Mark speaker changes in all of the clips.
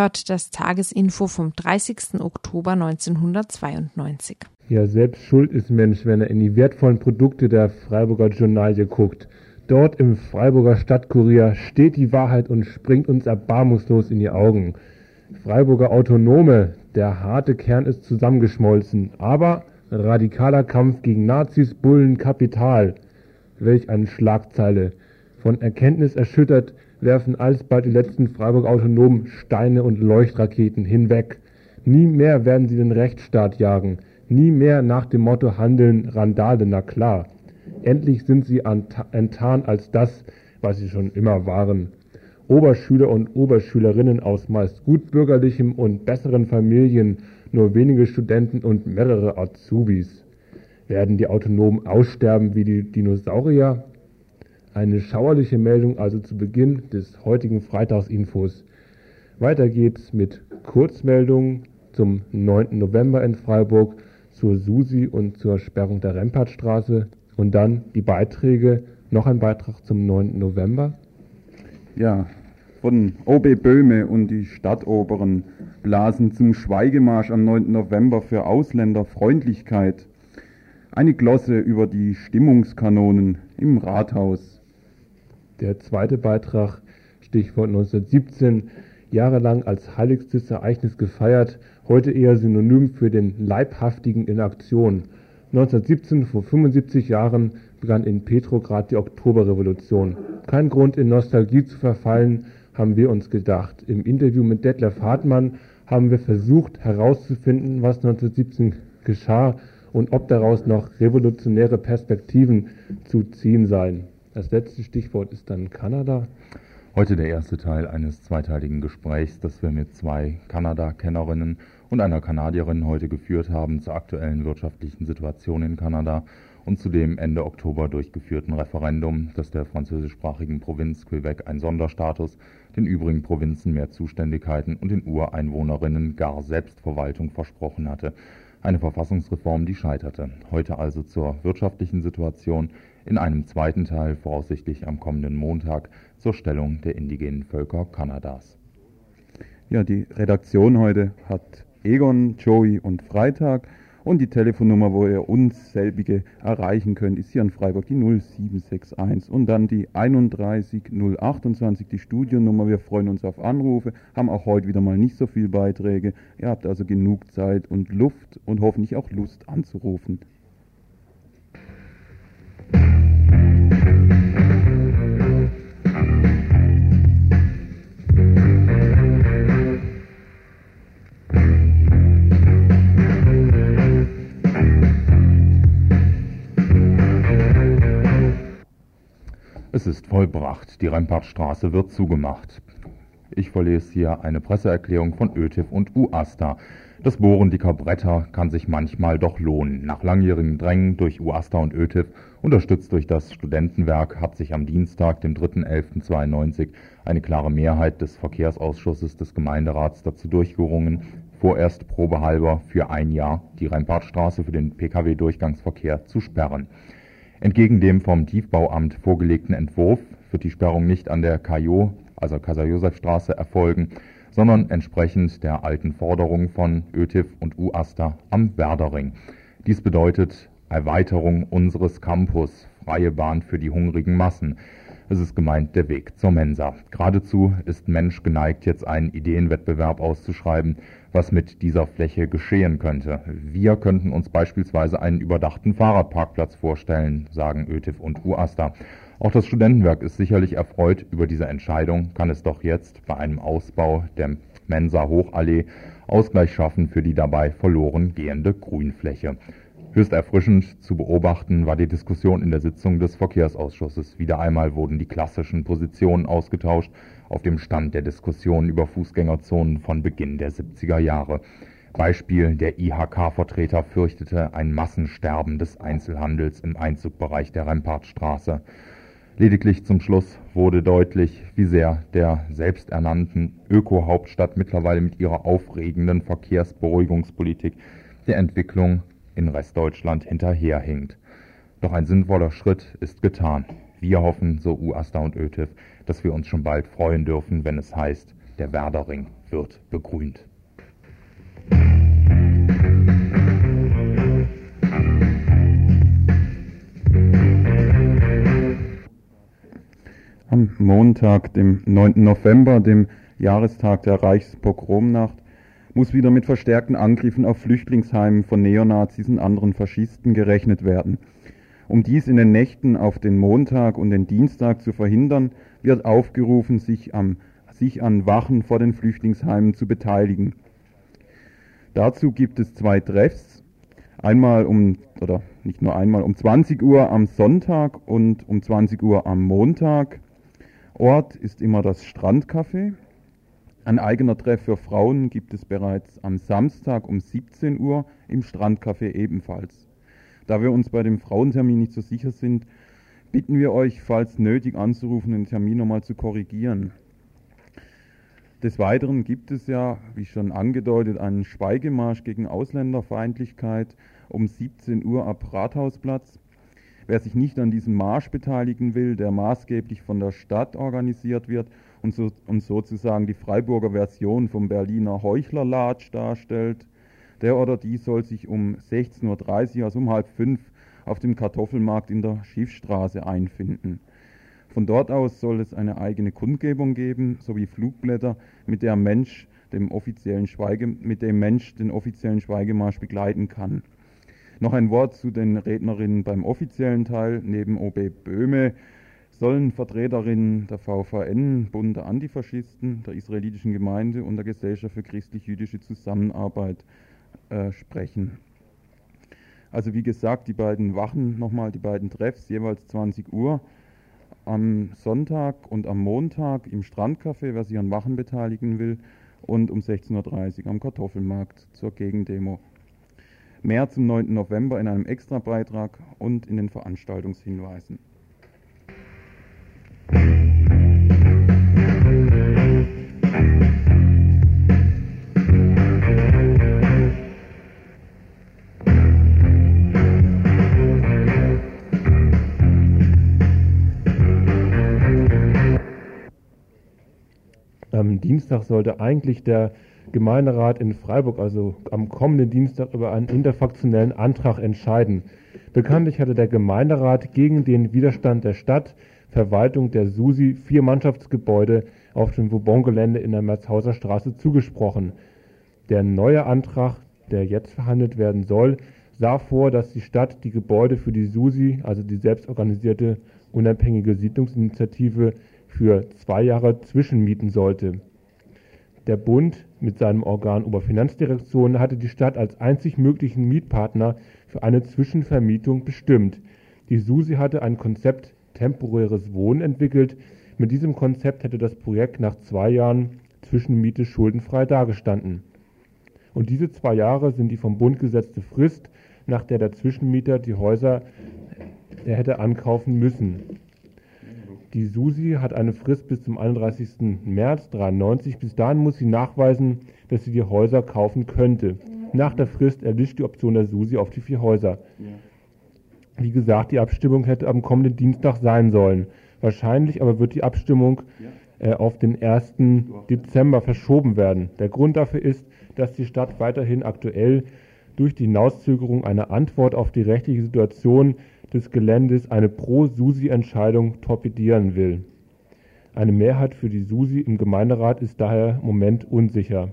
Speaker 1: hört das Tagesinfo vom 30. Oktober 1992.
Speaker 2: Ja, selbst schuld ist Mensch, wenn er in die wertvollen Produkte der Freiburger Journalie guckt. Dort im Freiburger Stadtkurier steht die Wahrheit und springt uns erbarmungslos in die Augen. Freiburger Autonome, der harte Kern ist zusammengeschmolzen, aber radikaler Kampf gegen Nazis, Bullen, Kapital. Welch eine Schlagzeile. Von Erkenntnis erschüttert werfen alsbald die letzten Freiburger Autonomen Steine und Leuchtraketen hinweg. Nie mehr werden sie den Rechtsstaat jagen. Nie mehr nach dem Motto handeln Randale, na klar. Endlich sind sie enttarnt als das, was sie schon immer waren. Oberschüler und Oberschülerinnen aus meist gutbürgerlichem und besseren Familien, nur wenige Studenten und mehrere Azubis. Werden die Autonomen aussterben wie die Dinosaurier? Eine schauerliche Meldung also zu Beginn des heutigen Freitagsinfos. Weiter geht's mit Kurzmeldungen zum 9. November in Freiburg, zur SUSI und zur Sperrung der Rempartstraße und dann die Beiträge, noch ein Beitrag zum 9. November.
Speaker 3: Ja, von OB Böhme und die Stadtoberen blasen zum Schweigemarsch am 9. November für Ausländerfreundlichkeit. Eine Glosse über die Stimmungskanonen im Rathaus.
Speaker 2: Der zweite Beitrag, Stichwort 1917, jahrelang als heiligstes Ereignis gefeiert, heute eher Synonym für den Leibhaftigen in Aktion. 1917, vor 75 Jahren, begann in Petrograd die Oktoberrevolution. Kein Grund in Nostalgie zu verfallen, haben wir uns gedacht. Im Interview mit Detlef Hartmann haben wir versucht herauszufinden, was 1917 geschah und ob daraus noch revolutionäre Perspektiven zu ziehen seien. Das letzte Stichwort ist dann Kanada.
Speaker 4: Heute der erste Teil eines zweiteiligen Gesprächs, das wir mit zwei Kanada-Kennerinnen und einer Kanadierin heute geführt haben zur aktuellen wirtschaftlichen Situation in Kanada und zu dem Ende Oktober durchgeführten Referendum, das der französischsprachigen Provinz Quebec einen Sonderstatus, den übrigen Provinzen mehr Zuständigkeiten und den Ureinwohnerinnen gar Selbstverwaltung versprochen hatte. Eine Verfassungsreform, die scheiterte. Heute also zur wirtschaftlichen Situation in einem zweiten Teil, voraussichtlich am kommenden Montag, zur Stellung der indigenen Völker Kanadas.
Speaker 3: Ja, die Redaktion heute hat Egon, Joey und Freitag. Und die Telefonnummer, wo ihr uns selbige erreichen könnt, ist hier in Freiburg die 0761 und dann die 31028, die Studionummer. Wir freuen uns auf Anrufe, haben auch heute wieder mal nicht so viele Beiträge. Ihr habt also genug Zeit und Luft und hoffentlich auch Lust anzurufen.
Speaker 4: Es ist vollbracht. Die Rempartstraße wird zugemacht. Ich verlese hier eine Presseerklärung von ÖTIF und UASTA. Das Bohren dicker Bretter kann sich manchmal doch lohnen. Nach langjährigem Drängen durch UASTA und ÖTIF, unterstützt durch das Studentenwerk, hat sich am Dienstag, dem 3.11.92, eine klare Mehrheit des Verkehrsausschusses des Gemeinderats dazu durchgerungen, vorerst probehalber für ein Jahr die Rempartstraße für den Pkw-Durchgangsverkehr zu sperren. Entgegen dem vom Tiefbauamt vorgelegten Entwurf wird die Sperrung nicht an der KJ, also Kaiser-Josef-Straße, erfolgen, sondern entsprechend der alten Forderung von ÖTIF und UASTA am Werdering. Dies bedeutet Erweiterung unseres Campus, freie Bahn für die hungrigen Massen. Es ist gemeint der Weg zur Mensa. Geradezu ist Mensch geneigt, jetzt einen Ideenwettbewerb auszuschreiben, was mit dieser Fläche geschehen könnte. Wir könnten uns beispielsweise einen überdachten Fahrradparkplatz vorstellen, sagen ÖTIF und UASTA. Auch das Studentenwerk ist sicherlich erfreut über diese Entscheidung, kann es doch jetzt bei einem Ausbau der Mensa Hochallee Ausgleich schaffen für die dabei verloren gehende Grünfläche. Höchst erfrischend zu beobachten war die Diskussion in der Sitzung des Verkehrsausschusses. Wieder einmal wurden die klassischen Positionen ausgetauscht auf dem Stand der Diskussion über Fußgängerzonen von Beginn der 70er Jahre. Beispiel der IHK-Vertreter fürchtete ein Massensterben des Einzelhandels im Einzugbereich der Rempartstraße. Lediglich zum Schluss wurde deutlich, wie sehr der selbsternannten Öko-Hauptstadt mittlerweile mit ihrer aufregenden Verkehrsberuhigungspolitik der Entwicklung in Restdeutschland hinterherhinkt. Doch ein sinnvoller Schritt ist getan. Wir hoffen, so UASTA und ÖTIF, dass wir uns schon bald freuen dürfen, wenn es heißt, der Werdering wird begrünt.
Speaker 3: Am Montag, dem 9. November, dem Jahrestag der Reichspogromnacht, muss wieder mit verstärkten Angriffen auf Flüchtlingsheimen von Neonazis und anderen Faschisten gerechnet werden. Um dies in den Nächten auf den Montag und den Dienstag zu verhindern, wird aufgerufen, sich, am, sich an Wachen vor den Flüchtlingsheimen zu beteiligen. Dazu gibt es zwei Treffs. Einmal um, oder nicht nur einmal, um 20 Uhr am Sonntag und um 20 Uhr am Montag. Ort ist immer das Strandcafé. Ein eigener Treff für Frauen gibt es bereits am Samstag um 17 Uhr im Strandcafé ebenfalls. Da wir uns bei dem Frauentermin nicht so sicher sind, bitten wir euch, falls nötig anzurufen, den Termin nochmal zu korrigieren. Des Weiteren gibt es ja, wie schon angedeutet, einen Schweigemarsch gegen Ausländerfeindlichkeit um 17 Uhr ab Rathausplatz. Wer sich nicht an diesem Marsch beteiligen will, der maßgeblich von der Stadt organisiert wird und, so, und sozusagen die Freiburger Version vom Berliner Heuchlerlatsch darstellt, der oder die soll sich um 16.30 Uhr, also um halb fünf, auf dem Kartoffelmarkt in der Schiffstraße einfinden. Von dort aus soll es eine eigene Kundgebung geben, sowie Flugblätter, mit der Mensch dem offiziellen Schweige, mit dem Mensch den offiziellen Schweigemarsch begleiten kann. Noch ein Wort zu den Rednerinnen beim offiziellen Teil. Neben OB Böhme sollen Vertreterinnen der VVN, Bund der Antifaschisten, der israelitischen Gemeinde und der Gesellschaft für christlich-jüdische Zusammenarbeit äh, sprechen. Also wie gesagt, die beiden Wachen, nochmal die beiden Treffs, jeweils 20 Uhr am Sonntag und am Montag im Strandcafé, wer sich an Wachen beteiligen will, und um 16.30 Uhr am Kartoffelmarkt zur Gegendemo. Mehr zum 9. November in einem Extrabeitrag und in den Veranstaltungshinweisen.
Speaker 2: Am Dienstag sollte eigentlich der Gemeinderat in Freiburg, also am kommenden Dienstag, über einen interfraktionellen Antrag entscheiden. Bekanntlich hatte der Gemeinderat gegen den Widerstand der Stadt Verwaltung der SUSI vier Mannschaftsgebäude auf dem Vauban-Gelände in der Merzhauser Straße zugesprochen. Der neue Antrag, der jetzt verhandelt werden soll, sah vor, dass die Stadt die Gebäude für die SUSI, also die selbstorganisierte unabhängige Siedlungsinitiative, für zwei Jahre zwischenmieten sollte. Der Bund mit seinem Organ Oberfinanzdirektion hatte die Stadt als einzig möglichen Mietpartner für eine Zwischenvermietung bestimmt. Die SUSI hatte ein Konzept temporäres Wohnen entwickelt. Mit diesem Konzept hätte das Projekt nach zwei Jahren Zwischenmiete schuldenfrei dagestanden. Und diese zwei Jahre sind die vom Bund gesetzte Frist, nach der der Zwischenmieter die Häuser er hätte ankaufen müssen. Die SUSI hat eine Frist bis zum 31. März 1993. Bis dahin muss sie nachweisen, dass sie die Häuser kaufen könnte. Nach der Frist erlischt die Option der SUSI auf die vier Häuser. Wie gesagt, die Abstimmung hätte am kommenden Dienstag sein sollen. Wahrscheinlich aber wird die Abstimmung äh, auf den 1. Dezember verschoben werden. Der Grund dafür ist, dass die Stadt weiterhin aktuell durch die Hinauszögerung eine Antwort auf die rechtliche Situation des Geländes eine Pro-SUSI-Entscheidung torpedieren will. Eine Mehrheit für die SUSI im Gemeinderat ist daher im Moment unsicher.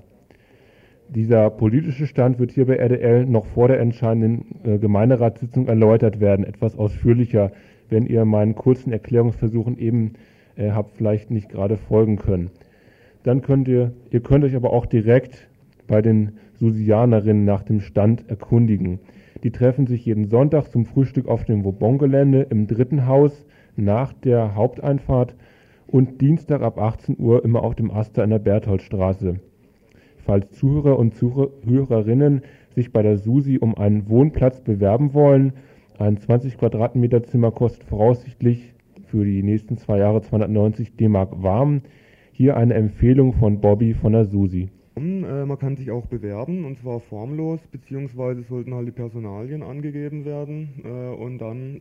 Speaker 2: Dieser politische Stand wird hier bei RDL noch vor der entscheidenden äh, Gemeinderatssitzung erläutert werden, etwas ausführlicher, wenn ihr meinen kurzen Erklärungsversuchen eben äh, habt vielleicht nicht gerade folgen können. Dann könnt ihr, ihr könnt euch aber auch direkt bei den Susianerinnen nach dem Stand erkundigen. Die treffen sich jeden Sonntag zum Frühstück auf dem Vauban-Gelände im dritten Haus nach der Haupteinfahrt und Dienstag ab 18 Uhr immer auf dem Aster in der Bertholdstraße. Falls Zuhörer und Zuhörerinnen sich bei der SUSI um einen Wohnplatz bewerben wollen, ein 20 Quadratmeter Zimmer kostet voraussichtlich für die nächsten zwei Jahre 290 D-Mark warm. Hier eine Empfehlung von Bobby von der Susi.
Speaker 5: Äh, man kann sich auch bewerben und zwar formlos, beziehungsweise sollten halt die Personalien angegeben werden äh, und dann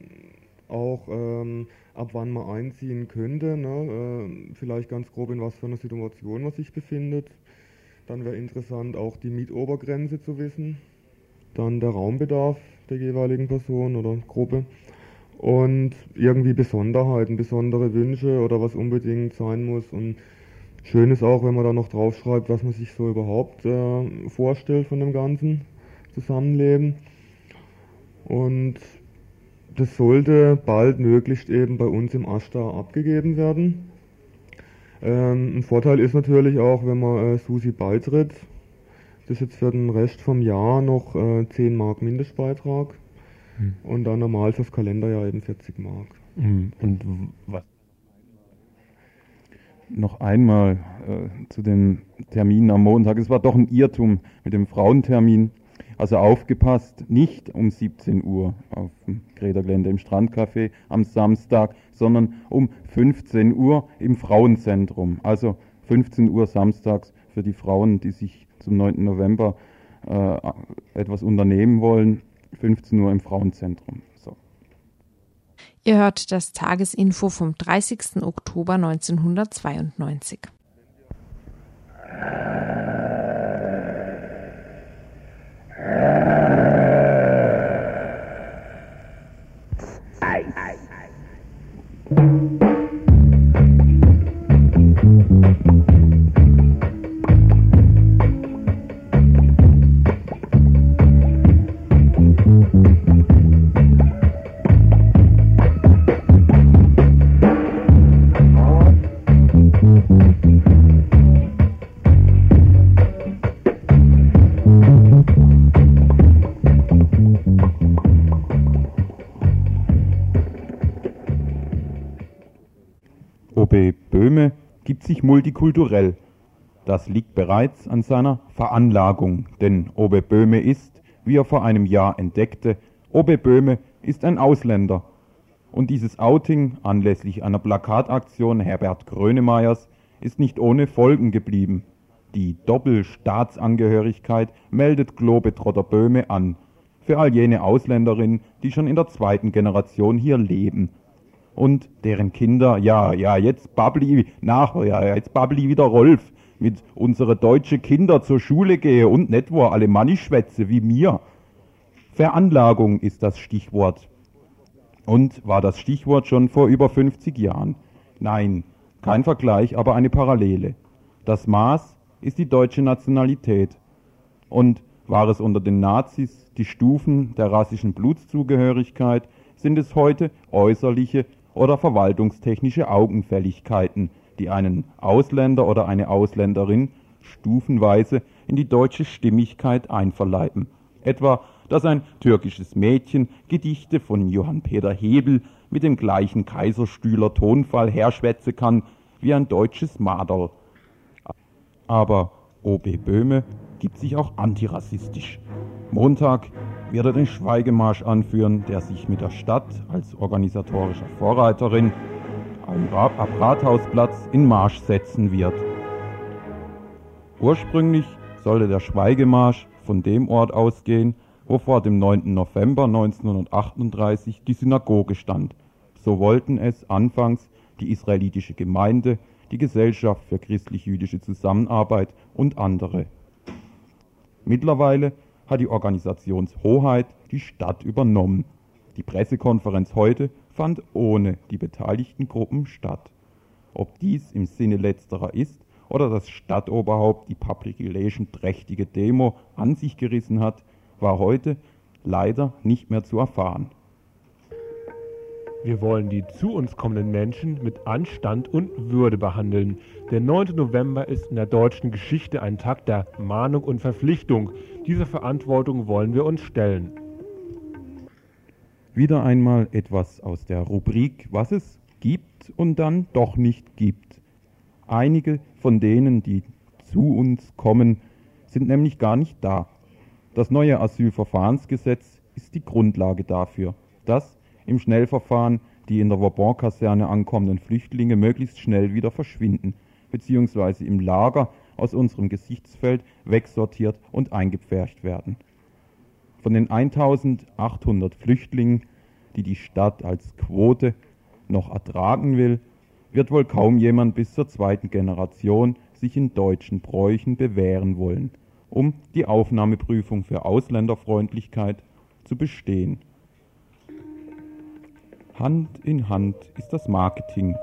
Speaker 5: auch ähm, ab wann man einziehen könnte, ne? äh, vielleicht ganz grob in was für einer Situation man sich befindet. Dann wäre interessant auch die Mietobergrenze zu wissen, dann der Raumbedarf der jeweiligen Person oder Gruppe. Und irgendwie Besonderheiten, besondere Wünsche oder was unbedingt sein muss. Und schön ist auch, wenn man da noch draufschreibt, was man sich so überhaupt äh, vorstellt von dem ganzen Zusammenleben. Und das sollte bald möglichst eben bei uns im Ashtar abgegeben werden. Ähm, ein Vorteil ist natürlich auch, wenn man äh, Susi beitritt, das ist jetzt für den Rest vom Jahr noch äh, 10 Mark Mindestbeitrag hm. und dann normal fürs Kalenderjahr eben 40 Mark.
Speaker 3: Hm. Und was? Noch einmal äh, zu den Terminen am Montag. Es war doch ein Irrtum mit dem Frauentermin. Also aufgepasst, nicht um 17 Uhr auf dem Greta-Gelände im Strandcafé am Samstag, sondern um 15 Uhr im Frauenzentrum. Also 15 Uhr samstags für die Frauen, die sich zum 9. November äh, etwas unternehmen wollen. 15 Uhr im Frauenzentrum. So.
Speaker 1: Ihr hört das Tagesinfo vom 30. Oktober 1992.
Speaker 3: multikulturell. Das liegt bereits an seiner Veranlagung, denn Obe Böhme ist, wie er vor einem Jahr entdeckte, Obe Böhme ist ein Ausländer. Und dieses Outing anlässlich einer Plakataktion Herbert Grönemeyers ist nicht ohne Folgen geblieben. Die Doppelstaatsangehörigkeit meldet Globetrotter Böhme an, für all jene Ausländerinnen, die schon in der zweiten Generation hier leben und deren Kinder, ja, ja, jetzt babbli nach, ja, jetzt babbli wieder Rolf, mit unsere deutsche Kinder zur Schule gehe und nicht wo Alemannisch schwätze wie mir. Veranlagung ist das Stichwort. Und war das Stichwort schon vor über 50 Jahren? Nein, kein Vergleich, aber eine Parallele. Das Maß ist die deutsche Nationalität. Und war es unter den Nazis die Stufen der rassischen Blutszugehörigkeit, sind es heute äußerliche oder verwaltungstechnische Augenfälligkeiten, die einen Ausländer oder eine Ausländerin stufenweise in die deutsche Stimmigkeit einverleiben. Etwa, dass ein türkisches Mädchen Gedichte von Johann Peter Hebel mit dem gleichen Kaiserstühler Tonfall herschwätze kann wie ein deutsches Maderl. Aber O.B. Böhme gibt sich auch antirassistisch. Montag wird er den Schweigemarsch anführen, der sich mit der Stadt als organisatorischer Vorreiterin am Rathausplatz in Marsch setzen wird. Ursprünglich sollte der Schweigemarsch von dem Ort ausgehen, wo vor dem 9. November 1938 die Synagoge stand. So wollten es anfangs die israelitische Gemeinde, die Gesellschaft für christlich-jüdische Zusammenarbeit und andere. Mittlerweile hat die Organisationshoheit die Stadt übernommen. Die Pressekonferenz heute fand ohne die beteiligten Gruppen statt. Ob dies im Sinne letzterer ist oder das Stadtoberhaupt die Public Relation trächtige Demo an sich gerissen hat, war heute leider nicht mehr zu erfahren.
Speaker 2: Wir wollen die zu uns kommenden Menschen mit Anstand und Würde behandeln. Der 9. November ist in der deutschen Geschichte ein Tag der Mahnung und Verpflichtung. Diese Verantwortung wollen wir uns stellen.
Speaker 3: Wieder einmal etwas aus der Rubrik, was es gibt und dann doch nicht gibt. Einige von denen, die zu uns kommen, sind nämlich gar nicht da. Das neue Asylverfahrensgesetz ist die Grundlage dafür, dass im Schnellverfahren die in der Vauban-Kaserne ankommenden Flüchtlinge möglichst schnell wieder verschwinden, beziehungsweise im Lager aus unserem Gesichtsfeld wegsortiert und eingepfercht werden. Von den 1800 Flüchtlingen, die die Stadt als Quote noch ertragen will, wird wohl kaum jemand bis zur zweiten Generation sich in deutschen Bräuchen bewähren wollen, um die Aufnahmeprüfung für Ausländerfreundlichkeit zu bestehen. Hand in Hand ist das Marketing.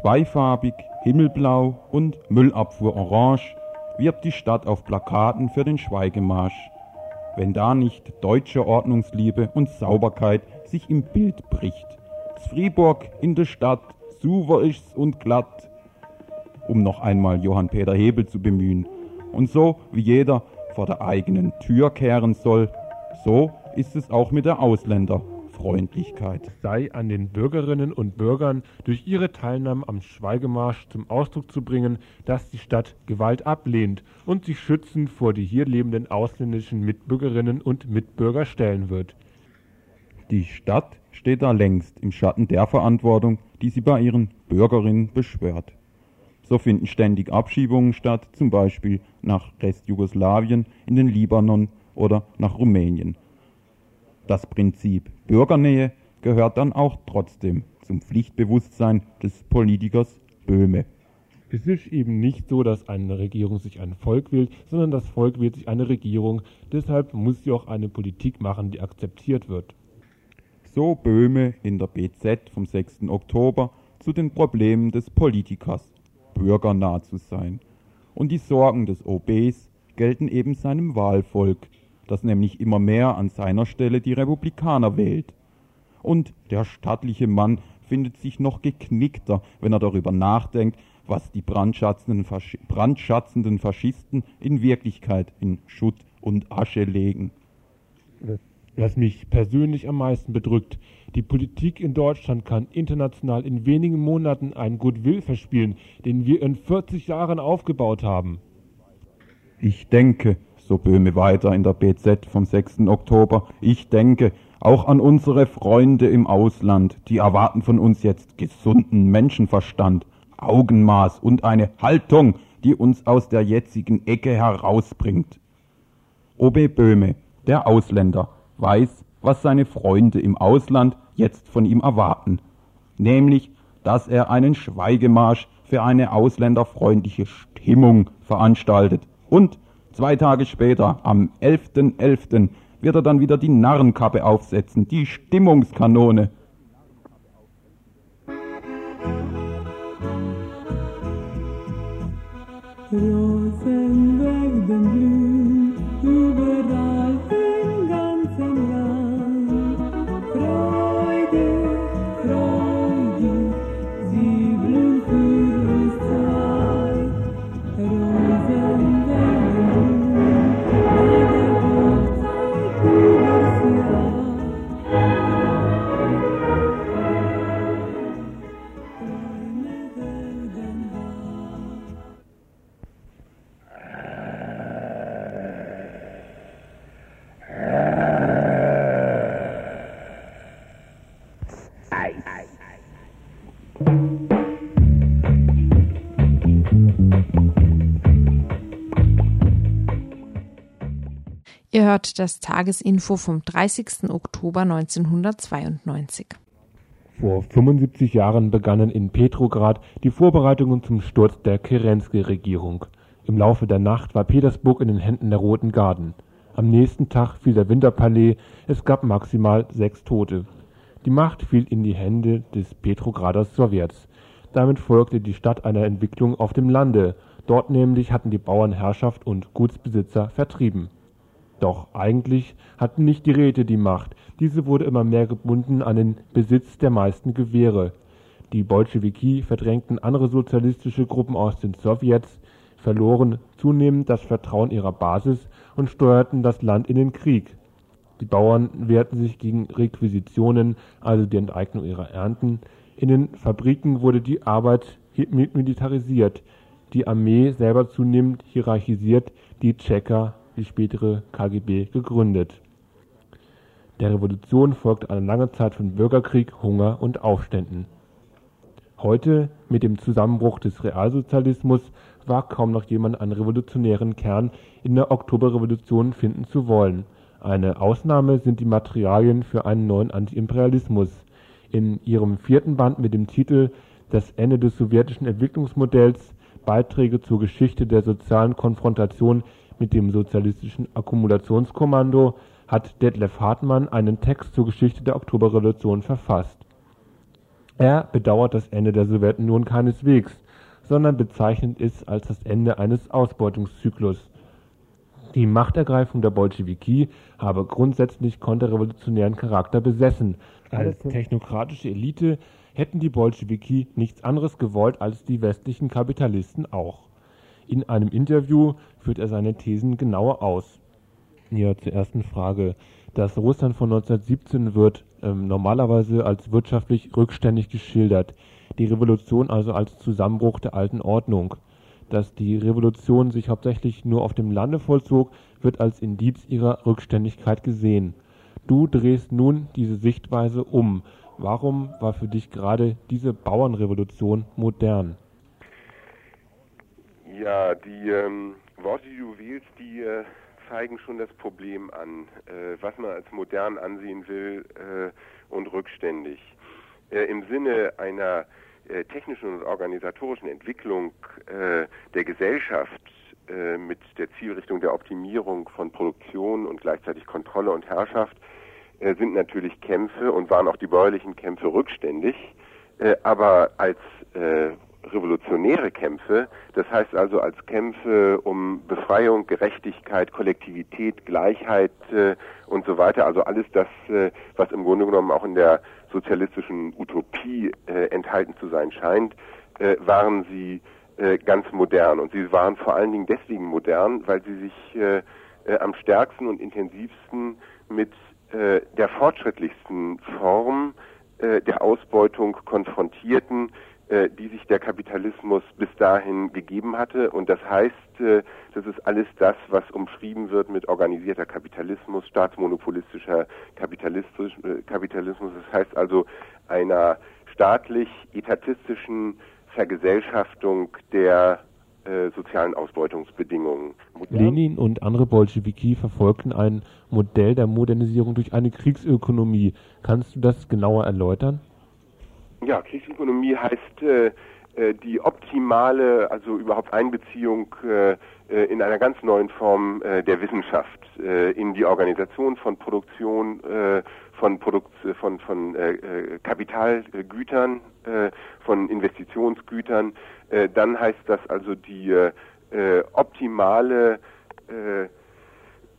Speaker 3: Zweifarbig, himmelblau und Müllabfuhr orange wirbt die Stadt auf Plakaten für den Schweigemarsch. Wenn da nicht deutsche Ordnungsliebe und Sauberkeit sich im Bild bricht. Fribourg in der Stadt, super ist's und glatt, um noch einmal Johann Peter Hebel zu bemühen. Und so wie jeder vor der eigenen Tür kehren soll, so ist es auch mit der Ausländerfreundlichkeit.
Speaker 2: Sei an den Bürgerinnen und Bürgern durch ihre Teilnahme am Schweigemarsch zum Ausdruck zu bringen, dass die Stadt Gewalt ablehnt und sich schützend vor die hier lebenden ausländischen Mitbürgerinnen und Mitbürger stellen wird.
Speaker 3: Die Stadt steht da längst im Schatten der Verantwortung, die sie bei ihren Bürgerinnen beschwört. So finden ständig Abschiebungen statt, zum Beispiel nach Restjugoslawien, in den Libanon oder nach Rumänien. Das Prinzip Bürgernähe gehört dann auch trotzdem zum Pflichtbewusstsein des Politikers Böhme.
Speaker 2: Es ist eben nicht so, dass eine Regierung sich ein Volk wählt, sondern das Volk wählt sich eine Regierung. Deshalb muss sie auch eine Politik machen, die akzeptiert wird
Speaker 3: so Böhme in der BZ vom 6. Oktober zu den Problemen des Politikers, bürgernah zu sein. Und die Sorgen des OBs gelten eben seinem Wahlvolk, das nämlich immer mehr an seiner Stelle die Republikaner wählt. Und der stattliche Mann findet sich noch geknickter, wenn er darüber nachdenkt, was die brandschatzenden, Fasch brandschatzenden Faschisten in Wirklichkeit in Schutt und Asche legen
Speaker 2: was mich persönlich am meisten bedrückt. Die Politik in Deutschland kann international in wenigen Monaten einen Goodwill verspielen, den wir in 40 Jahren aufgebaut haben.
Speaker 3: Ich denke, so Böhme weiter in der BZ vom 6. Oktober, ich denke auch an unsere Freunde im Ausland, die erwarten von uns jetzt gesunden Menschenverstand, Augenmaß und eine Haltung, die uns aus der jetzigen Ecke herausbringt. OB Böhme, der Ausländer, weiß, was seine Freunde im Ausland jetzt von ihm erwarten, nämlich, dass er einen Schweigemarsch für eine ausländerfreundliche Stimmung veranstaltet. Und zwei Tage später, am 11.11., .11., wird er dann wieder die Narrenkappe aufsetzen, die Stimmungskanone. Rosen
Speaker 1: Ihr hört das Tagesinfo vom 30. Oktober 1992.
Speaker 2: Vor 75 Jahren begannen in Petrograd die Vorbereitungen zum Sturz der Kerensky-Regierung. Im Laufe der Nacht war Petersburg in den Händen der Roten Garden. Am nächsten Tag fiel der Winterpalais, es gab maximal sechs Tote. Die Macht fiel in die Hände des Petrograder Sowjets. Damit folgte die Stadt einer Entwicklung auf dem Lande. Dort nämlich hatten die Bauern Herrschaft und Gutsbesitzer vertrieben. Doch eigentlich hatten nicht die Räte die Macht, diese wurde immer mehr gebunden an den Besitz der meisten Gewehre. Die Bolschewiki verdrängten andere sozialistische Gruppen aus den Sowjets, verloren zunehmend das Vertrauen ihrer Basis und steuerten das Land in den Krieg. Die Bauern wehrten sich gegen Requisitionen, also die Enteignung ihrer Ernten. In den Fabriken wurde die Arbeit militarisiert, die Armee selber zunehmend hierarchisiert, die Tschecher die spätere KGB gegründet. Der Revolution folgte eine lange Zeit von Bürgerkrieg, Hunger und Aufständen. Heute, mit dem Zusammenbruch des Realsozialismus, war kaum noch jemand einen revolutionären Kern in der Oktoberrevolution finden zu wollen. Eine Ausnahme sind die Materialien für einen neuen Antiimperialismus. In ihrem vierten Band mit dem Titel Das Ende des sowjetischen Entwicklungsmodells Beiträge zur Geschichte der sozialen Konfrontation mit dem sozialistischen Akkumulationskommando hat Detlef Hartmann einen Text zur Geschichte der Oktoberrevolution verfasst. Er bedauert das Ende der Sowjetunion keineswegs, sondern bezeichnet es als das Ende eines Ausbeutungszyklus. Die Machtergreifung der Bolschewiki habe grundsätzlich konterrevolutionären Charakter besessen. Als technokratische Elite hätten die Bolschewiki nichts anderes gewollt als die westlichen Kapitalisten auch. In einem Interview führt er seine Thesen genauer aus. Ja, zur ersten Frage. Das Russland von 1917 wird ähm, normalerweise als wirtschaftlich rückständig geschildert. Die Revolution also als Zusammenbruch der alten Ordnung. Dass die Revolution sich hauptsächlich nur auf dem Lande vollzog, wird als Indiz ihrer Rückständigkeit gesehen. Du drehst nun diese Sichtweise um. Warum war für dich gerade diese Bauernrevolution modern?
Speaker 6: Ja, die ähm, Worte, die du wählst, die äh, zeigen schon das Problem an, äh, was man als modern ansehen will äh, und rückständig. Äh, Im Sinne einer äh, technischen und organisatorischen Entwicklung äh, der Gesellschaft mit der Zielrichtung der Optimierung von Produktion und gleichzeitig Kontrolle und Herrschaft sind natürlich Kämpfe und waren auch die bäuerlichen Kämpfe rückständig. aber als revolutionäre Kämpfe, das heißt also als Kämpfe um Befreiung, Gerechtigkeit, Kollektivität, Gleichheit äh, und so weiter, also alles das, äh, was im Grunde genommen auch in der sozialistischen Utopie äh, enthalten zu sein scheint, äh, waren sie äh, ganz modern. Und sie waren vor allen Dingen deswegen modern, weil sie sich äh, am stärksten und intensivsten mit der fortschrittlichsten Form der Ausbeutung konfrontierten, der Kapitalismus bis dahin gegeben hatte. Und das heißt, äh, das ist alles das, was umschrieben wird mit organisierter Kapitalismus, staatsmonopolistischer Kapitalismus. Äh. Das heißt also einer staatlich-etatistischen Vergesellschaftung der äh, sozialen Ausbeutungsbedingungen.
Speaker 2: Lenin und andere Bolschewiki verfolgten ein Modell der Modernisierung durch eine Kriegsökonomie. Kannst du das genauer erläutern?
Speaker 6: Ja, Kriegsökonomie heißt äh, die optimale, also überhaupt Einbeziehung äh, äh in einer ganz neuen Form äh, der Wissenschaft äh, in die Organisation von Produktion, äh, von, Produkt, von, von äh, äh, Kapitalgütern, äh, von Investitionsgütern. Äh, dann heißt das also die äh, optimale äh,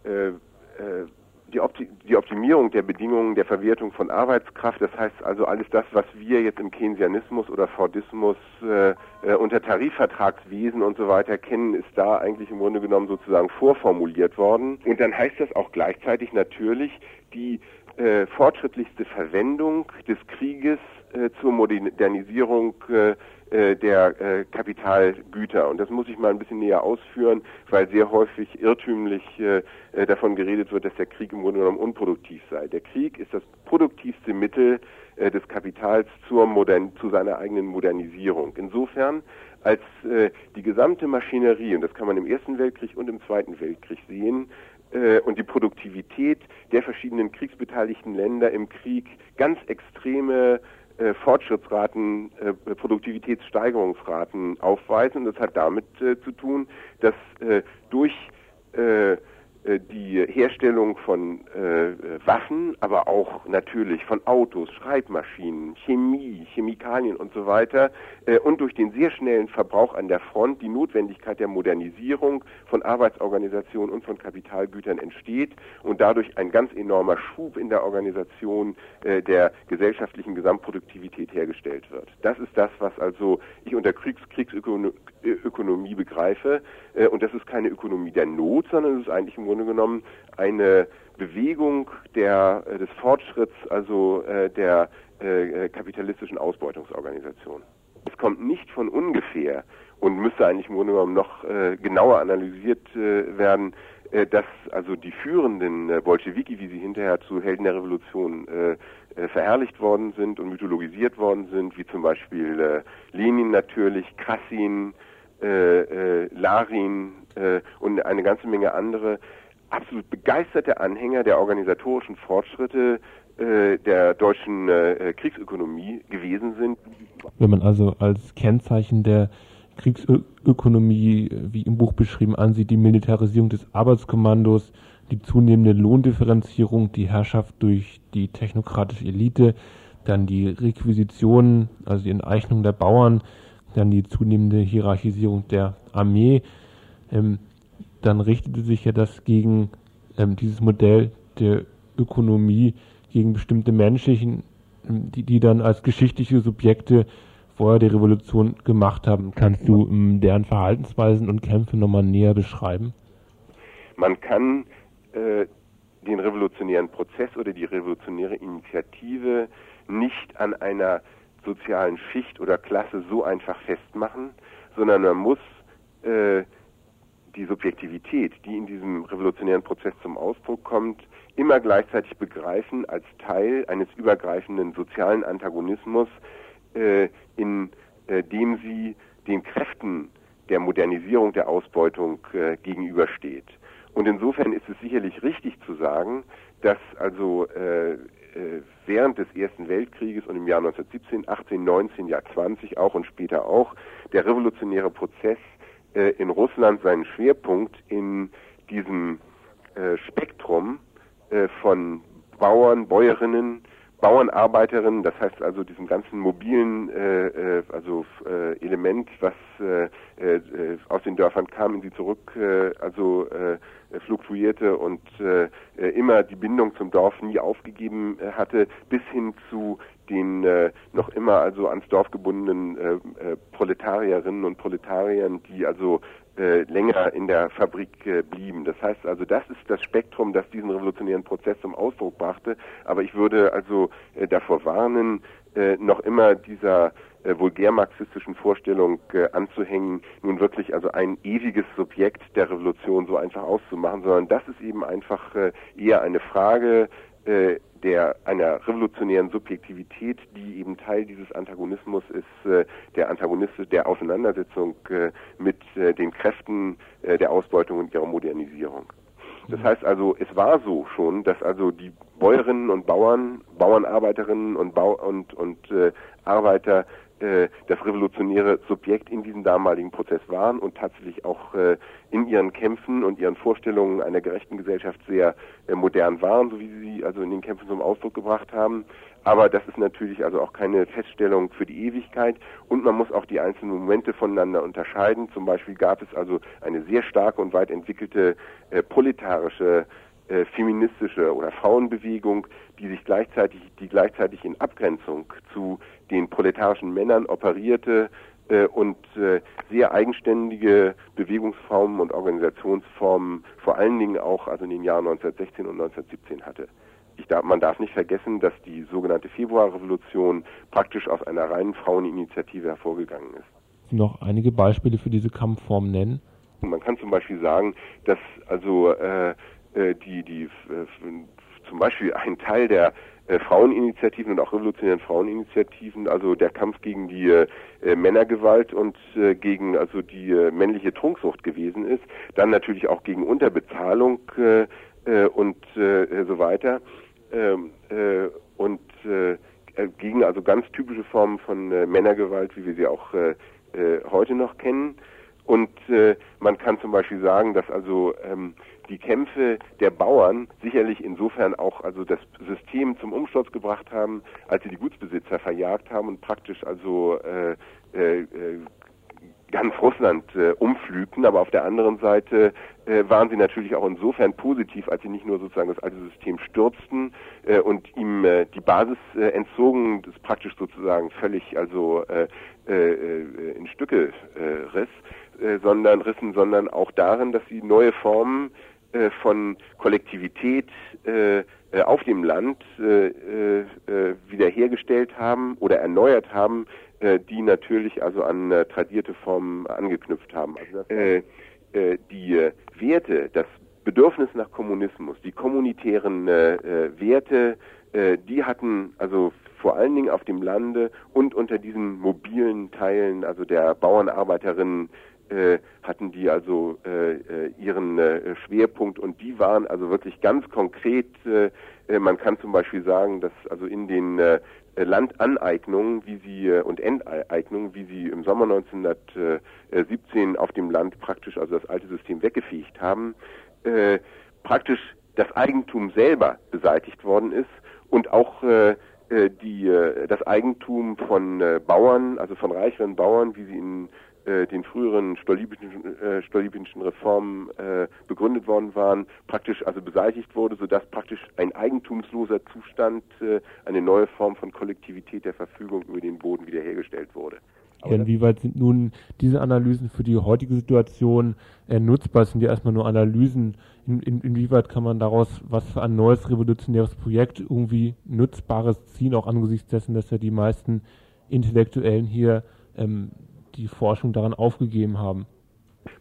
Speaker 6: äh, äh, die, Opti die Optimierung der Bedingungen der Verwertung von Arbeitskraft, das heißt also alles das, was wir jetzt im Keynesianismus oder Fordismus äh, äh, unter Tarifvertragswesen und so weiter kennen, ist da eigentlich im Grunde genommen sozusagen vorformuliert worden. Und dann heißt das auch gleichzeitig natürlich die äh, fortschrittlichste Verwendung des Krieges äh, zur Modernisierung äh, äh, der äh, Kapitalgüter. Und das muss ich mal ein bisschen näher ausführen, weil sehr häufig irrtümlich äh, äh, davon geredet wird, dass der Krieg im Grunde genommen unproduktiv sei. Der Krieg ist das produktivste Mittel äh, des Kapitals zur Modern zu seiner eigenen Modernisierung. Insofern als äh, die gesamte Maschinerie, und das kann man im Ersten Weltkrieg und im Zweiten Weltkrieg sehen, äh, und die Produktivität der verschiedenen kriegsbeteiligten Länder im Krieg ganz extreme äh, Fortschrittsraten, äh, Produktivitätssteigerungsraten aufweisen. Und das hat damit äh, zu tun, dass äh, durch äh, die Herstellung von äh, Waffen, aber auch natürlich von Autos, Schreibmaschinen, Chemie, Chemikalien und so weiter äh, und durch den sehr schnellen Verbrauch an der Front die Notwendigkeit der Modernisierung von Arbeitsorganisationen und von Kapitalgütern entsteht und dadurch ein ganz enormer Schub in der Organisation äh, der gesellschaftlichen Gesamtproduktivität hergestellt wird. Das ist das, was also ich unter Kriegs Kriegsökonomie begreife äh, und das ist keine Ökonomie der Not, sondern es ist eigentlich im Grunde genommen eine Bewegung der, des Fortschritts, also der kapitalistischen Ausbeutungsorganisation. es kommt nicht von ungefähr und müsste eigentlich im Grunde genommen noch äh, genauer analysiert äh, werden, äh, dass also die führenden äh, Bolschewiki, wie sie hinterher zu Helden der Revolution äh, äh, verherrlicht worden sind und mythologisiert worden sind, wie zum Beispiel äh, Lenin natürlich, Krassin, äh, äh, Larin äh, und eine ganze Menge andere, absolut begeisterte Anhänger der organisatorischen Fortschritte äh, der deutschen äh, Kriegsökonomie gewesen sind.
Speaker 2: Wenn man also als Kennzeichen der Kriegsökonomie, wie im Buch beschrieben, ansieht, die Militarisierung des Arbeitskommandos, die zunehmende Lohndifferenzierung, die Herrschaft durch die technokratische Elite, dann die Requisition, also die Enteignung der Bauern, dann die zunehmende Hierarchisierung der Armee, ähm, dann richtete sich ja das gegen ähm, dieses Modell der Ökonomie, gegen bestimmte Menschen, ähm, die, die dann als geschichtliche Subjekte vorher der Revolution gemacht haben. Kannst du ähm, deren Verhaltensweisen und Kämpfe nochmal näher beschreiben?
Speaker 6: Man kann äh, den revolutionären Prozess oder die revolutionäre Initiative nicht an einer sozialen Schicht oder Klasse so einfach festmachen, sondern man muss äh, die Subjektivität, die in diesem revolutionären Prozess zum Ausdruck kommt, immer gleichzeitig begreifen als Teil eines übergreifenden sozialen Antagonismus, äh, in äh, dem sie den Kräften der Modernisierung der Ausbeutung äh, gegenübersteht. Und insofern ist es sicherlich richtig zu sagen, dass also äh, äh, während des Ersten Weltkrieges und im Jahr 1917, 18, 19, Jahr 20 auch und später auch der revolutionäre Prozess äh, in Russland seinen Schwerpunkt in diesem äh, Spektrum äh, von Bauern, Bäuerinnen, Bauernarbeiterinnen, das heißt also diesem ganzen mobilen äh, äh, also äh, Element, was äh, äh, aus den Dörfern kam, in sie zurück, äh, also äh, fluktuierte und äh, äh, immer die Bindung zum Dorf nie aufgegeben äh, hatte, bis hin zu den äh, noch immer also ans Dorf gebundenen äh, äh, Proletarierinnen und Proletariern, die also äh, länger in der Fabrik äh, blieben. Das heißt also, das ist das Spektrum, das diesen revolutionären Prozess zum Ausdruck brachte. Aber ich würde also äh, davor warnen, äh, noch immer dieser äh, vulgär-marxistischen Vorstellung äh, anzuhängen, nun wirklich also ein ewiges Subjekt der Revolution so einfach auszumachen, sondern das ist eben einfach äh, eher eine Frage äh, der einer revolutionären Subjektivität, die eben Teil dieses Antagonismus ist, äh, der Antagonist der Auseinandersetzung äh, mit den Kräften der Ausbeutung und ihrer Modernisierung. Das heißt also, es war so schon, dass also die Bäuerinnen und Bauern, Bauernarbeiterinnen und, Bau und, und äh, Arbeiter äh, das revolutionäre Subjekt in diesem damaligen Prozess waren und tatsächlich auch äh, in ihren Kämpfen und ihren Vorstellungen einer gerechten Gesellschaft sehr äh, modern waren, so wie sie also in den Kämpfen zum Ausdruck gebracht haben. Aber das ist natürlich also auch keine Feststellung für die Ewigkeit und man muss auch die einzelnen Momente voneinander unterscheiden. Zum Beispiel gab es also eine sehr starke und weit entwickelte äh, proletarische äh, feministische oder Frauenbewegung, die sich gleichzeitig, die gleichzeitig in Abgrenzung zu den proletarischen Männern operierte äh, und äh, sehr eigenständige Bewegungsformen und Organisationsformen, vor allen Dingen auch also in den Jahren 1916 und 1917 hatte. Darf, man darf nicht vergessen, dass die sogenannte Februarrevolution praktisch aus einer reinen Fraueninitiative hervorgegangen ist.
Speaker 2: Noch einige Beispiele für diese Kampfform nennen?
Speaker 6: Man kann zum Beispiel sagen, dass also äh, äh, die, die äh, zum Beispiel ein Teil der äh, Fraueninitiativen und auch revolutionären Fraueninitiativen, also der Kampf gegen die äh, Männergewalt und äh, gegen also die äh, männliche Trunksucht gewesen ist, dann natürlich auch gegen Unterbezahlung äh, und so weiter ähm, äh, und gegen also ganz typische Formen von Männergewalt, wie wir sie auch heute noch kennen. Und man kann zum Beispiel sagen, dass also ähm, die Kämpfe der Bauern sicherlich insofern auch also das System zum Umsturz gebracht haben, als sie die Gutsbesitzer verjagt haben und praktisch also äh, äh, äh ganz Russland äh, umflügten, aber auf der anderen Seite äh, waren sie natürlich auch insofern positiv, als sie nicht nur sozusagen das alte System stürzten äh, und ihm äh, die Basis äh, entzogen, das praktisch sozusagen völlig also äh, äh, äh in Stücke äh, riss, äh, sondern rissen, sondern auch darin, dass sie neue Formen äh, von Kollektivität äh, äh, auf dem Land wiederhergestellt haben oder erneuert haben, die natürlich also an tradierte Formen angeknüpft haben. Also die Werte, das Bedürfnis nach Kommunismus, die kommunitären Werte, die hatten also vor allen Dingen auf dem Lande und unter diesen mobilen Teilen, also der Bauernarbeiterinnen, äh, hatten die also äh, äh, ihren äh, Schwerpunkt und die waren also wirklich ganz konkret. Äh, äh, man kann zum Beispiel sagen, dass also in den Landaneignungen, wie sie und Enteignungen, wie sie im Sommer 1917 auf dem Land praktisch also das alte System weggefegt haben, praktisch das Eigentum selber beseitigt worden ist und auch die, das Eigentum von Bauern, also von reicheren Bauern, wie sie in den früheren Stolypinschen, äh, Reformen äh, begründet worden waren, praktisch also beseitigt wurde, sodass praktisch ein eigentumsloser Zustand, äh, eine neue Form von Kollektivität der Verfügung über den Boden wiederhergestellt wurde.
Speaker 2: Ja, inwieweit sind nun diese Analysen für die heutige Situation äh, nutzbar? Sind ja erstmal nur Analysen. In, in, inwieweit kann man daraus was für ein neues revolutionäres Projekt irgendwie Nutzbares ziehen, auch angesichts dessen, dass ja die meisten Intellektuellen hier ähm, die Forschung daran aufgegeben haben?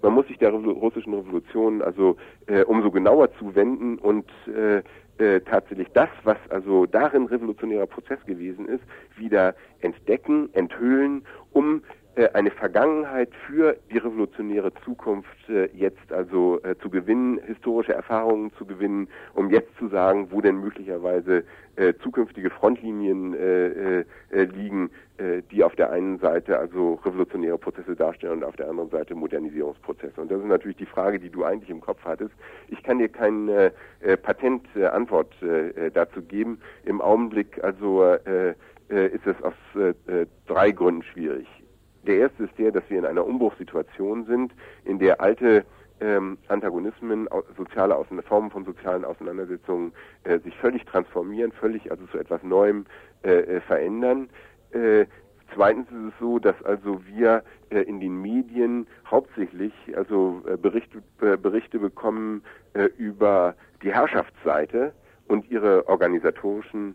Speaker 6: Man muss sich der russischen Revolution also äh, umso genauer zuwenden und äh, äh, tatsächlich das, was also darin revolutionärer Prozess gewesen ist, wieder entdecken, enthüllen, um eine Vergangenheit für die revolutionäre Zukunft äh, jetzt also äh, zu gewinnen, historische Erfahrungen zu gewinnen, um jetzt zu sagen, wo denn möglicherweise äh, zukünftige Frontlinien äh, äh, liegen, die auf der einen Seite also revolutionäre Prozesse darstellen und auf der anderen Seite Modernisierungsprozesse. Und das ist natürlich die Frage, die du eigentlich im Kopf hattest. Ich kann dir keine Patentantwort dazu geben. Im Augenblick also ist es aus drei Gründen schwierig. Der erste ist der, dass wir in einer Umbruchssituation sind, in der alte ähm, Antagonismen, soziale Ausein Formen von sozialen Auseinandersetzungen äh, sich völlig transformieren, völlig also zu etwas Neuem äh, äh, verändern. Äh, zweitens ist es so, dass also wir äh, in den Medien hauptsächlich also äh, Berichte, Berichte bekommen über die Herrschaftsseite und ihre organisatorischen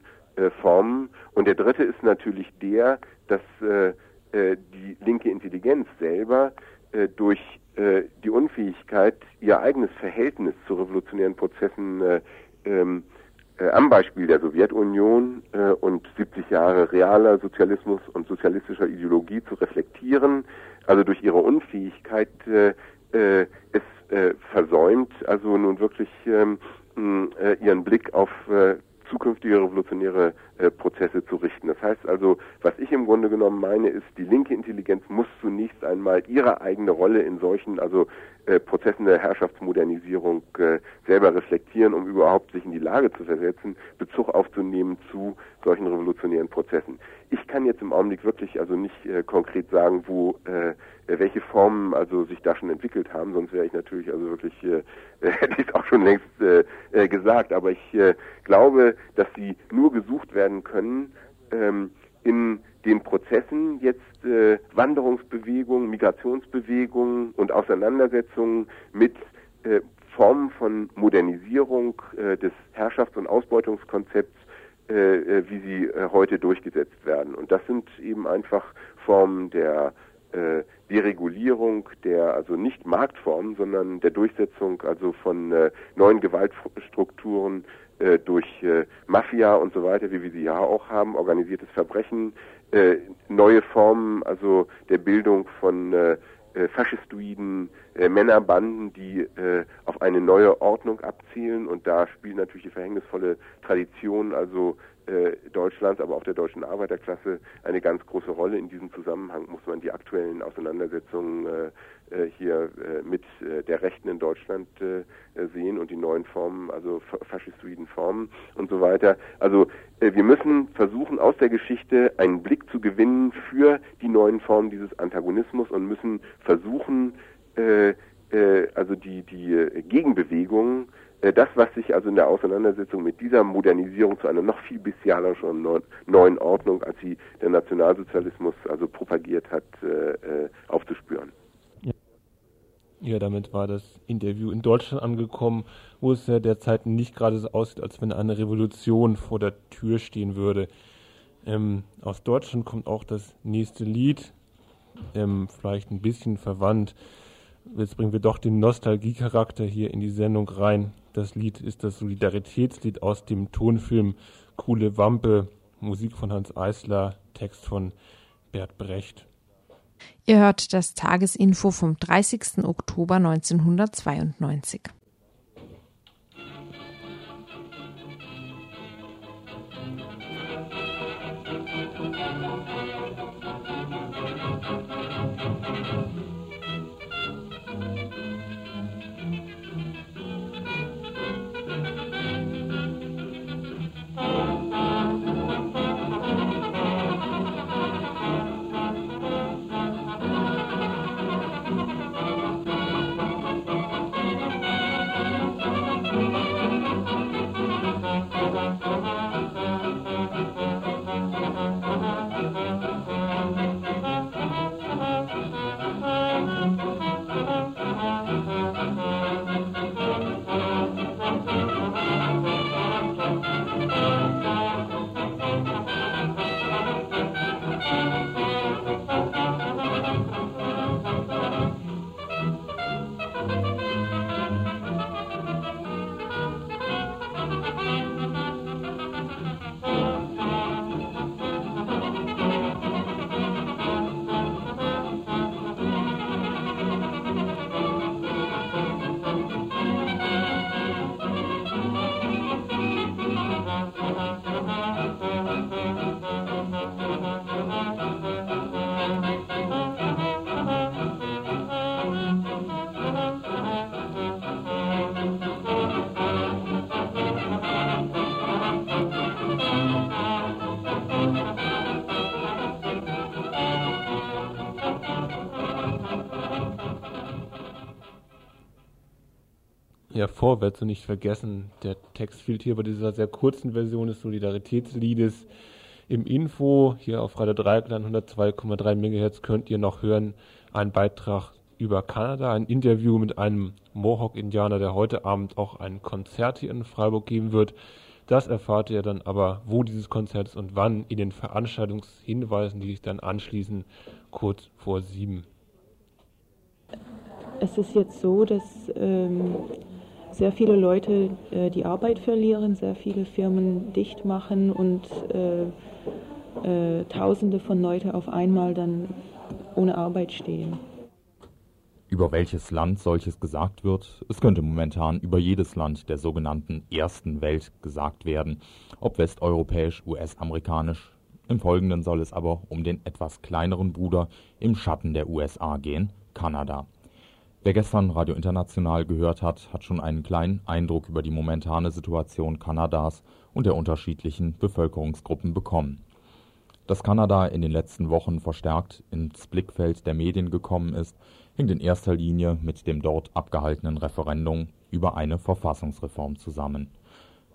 Speaker 6: Formen. Und der dritte ist natürlich der, dass äh, die linke Intelligenz selber äh, durch äh, die Unfähigkeit, ihr eigenes Verhältnis zu revolutionären Prozessen äh, ähm, äh, am Beispiel der Sowjetunion äh, und 70 Jahre realer Sozialismus und sozialistischer Ideologie zu reflektieren, also durch ihre Unfähigkeit äh, äh, es äh, versäumt, also nun wirklich ähm, äh, ihren Blick auf äh, zukünftige revolutionäre äh, Prozesse zu richten. Das heißt also, was ich im Grunde genommen meine, ist, die linke Intelligenz muss zunächst einmal ihre eigene Rolle in solchen, also äh, Prozessen der Herrschaftsmodernisierung äh, selber reflektieren, um überhaupt sich in die Lage zu versetzen, Bezug aufzunehmen zu solchen revolutionären Prozessen. Ich kann jetzt im Augenblick wirklich also nicht äh, konkret sagen, wo äh, welche Formen also sich da schon entwickelt haben, sonst wäre ich natürlich also wirklich äh, hätte ich es auch schon längst äh, äh, gesagt, aber ich äh, glaube, dass sie nur gesucht werden können ähm, in den Prozessen jetzt äh, Wanderungsbewegungen, Migrationsbewegungen und Auseinandersetzungen mit äh, Formen von Modernisierung äh, des Herrschafts- und Ausbeutungskonzepts, äh, äh, wie sie äh, heute durchgesetzt werden. Und das sind eben einfach Formen der äh, Deregulierung der, also nicht Marktformen, sondern der Durchsetzung also von äh, neuen Gewaltstrukturen äh, durch äh, Mafia und so weiter, wie wir sie ja auch haben, organisiertes Verbrechen, äh, neue Formen, also der Bildung von äh, äh, faschistoiden äh, Männerbanden, die äh, auf eine neue Ordnung abzielen. Und da spielt natürlich die verhängnisvolle Tradition, also Deutschlands, aber auch der deutschen Arbeiterklasse eine ganz große Rolle. In diesem Zusammenhang muss man die aktuellen Auseinandersetzungen äh, äh hier äh, mit äh, der Rechten in Deutschland äh, sehen und die neuen Formen, also faschistoiden Formen und so weiter. Also wir müssen versuchen, aus der Geschichte einen Blick zu gewinnen für die neuen Formen dieses Antagonismus und müssen versuchen, also die, die Gegenbewegungen äh, das, was sich also in der Auseinandersetzung mit dieser Modernisierung zu einer noch viel bestialischen neuen Ordnung, als sie der Nationalsozialismus also propagiert hat, äh, äh, aufzuspüren.
Speaker 2: Ja, damit war das Interview in Deutschland angekommen, wo es ja derzeit nicht gerade so aussieht, als wenn eine Revolution vor der Tür stehen würde. Ähm, aus Deutschland kommt auch das nächste Lied, ähm, vielleicht ein bisschen verwandt. Jetzt bringen wir doch den Nostalgiecharakter hier in die Sendung rein. Das Lied ist das Solidaritätslied aus dem Tonfilm Coole Wampe, Musik von Hans Eisler, Text von Bert Brecht.
Speaker 1: Ihr hört das Tagesinfo vom 30. Oktober 1992.
Speaker 2: Ja, vorwärts und nicht vergessen, der Text fehlt hier bei dieser sehr kurzen Version des Solidaritätsliedes. Im Info, hier auf Radio Dreieckland 102,3 MHz, könnt ihr noch hören einen Beitrag über Kanada, ein Interview mit einem Mohawk-Indianer, der heute Abend auch ein Konzert hier in Freiburg geben wird. Das erfahrt ihr dann aber, wo dieses Konzert ist und wann, in den Veranstaltungshinweisen, die sich dann anschließen, kurz vor sieben.
Speaker 7: Es ist jetzt so, dass ähm, sehr viele Leute äh, die Arbeit verlieren, sehr viele Firmen dicht machen und äh, äh, Tausende von Leuten auf einmal dann ohne Arbeit stehen.
Speaker 4: Über welches Land solches gesagt wird, es könnte momentan über jedes Land der sogenannten Ersten Welt gesagt werden, ob westeuropäisch, US-amerikanisch. Im Folgenden soll es aber um den etwas kleineren Bruder im Schatten der USA gehen, Kanada. Wer gestern Radio International gehört hat, hat schon einen kleinen Eindruck über die momentane Situation Kanadas und der unterschiedlichen Bevölkerungsgruppen bekommen. Dass Kanada in den letzten Wochen verstärkt ins Blickfeld der Medien gekommen ist, hängt in erster Linie mit dem dort abgehaltenen Referendum über eine Verfassungsreform zusammen.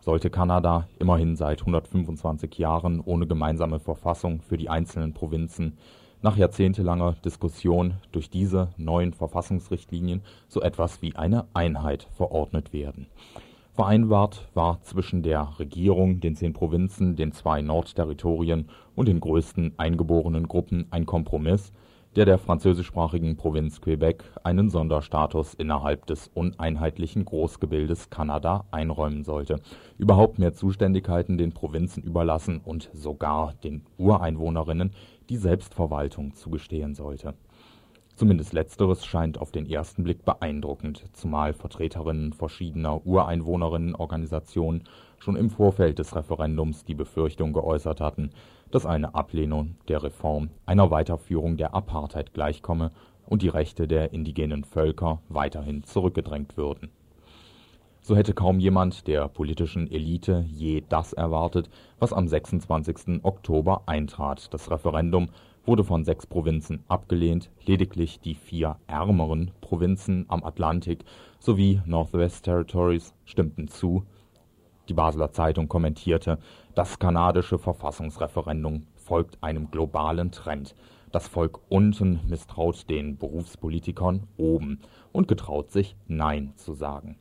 Speaker 4: Sollte Kanada immerhin seit 125 Jahren ohne gemeinsame Verfassung für die einzelnen Provinzen nach jahrzehntelanger Diskussion durch diese neuen Verfassungsrichtlinien so etwas wie eine Einheit verordnet werden. Vereinbart war zwischen der Regierung, den zehn Provinzen, den zwei Nordterritorien und den größten eingeborenen Gruppen ein Kompromiss, der der französischsprachigen Provinz Quebec einen Sonderstatus innerhalb des uneinheitlichen Großgebildes Kanada einräumen sollte, überhaupt mehr Zuständigkeiten den Provinzen überlassen und sogar den Ureinwohnerinnen die Selbstverwaltung zugestehen sollte. Zumindest letzteres scheint auf den ersten Blick beeindruckend, zumal Vertreterinnen verschiedener Ureinwohnerinnenorganisationen schon im Vorfeld des Referendums die Befürchtung geäußert hatten, dass eine Ablehnung der Reform einer Weiterführung der Apartheid gleichkomme und die Rechte der indigenen Völker weiterhin zurückgedrängt würden. So hätte kaum jemand der politischen Elite je das erwartet, was am 26. Oktober eintrat. Das Referendum wurde von sechs Provinzen abgelehnt, lediglich die vier ärmeren Provinzen am Atlantik sowie Northwest Territories stimmten zu. Die Basler Zeitung kommentierte, das kanadische Verfassungsreferendum folgt einem globalen Trend. Das Volk unten misstraut den Berufspolitikern oben und getraut sich Nein zu sagen.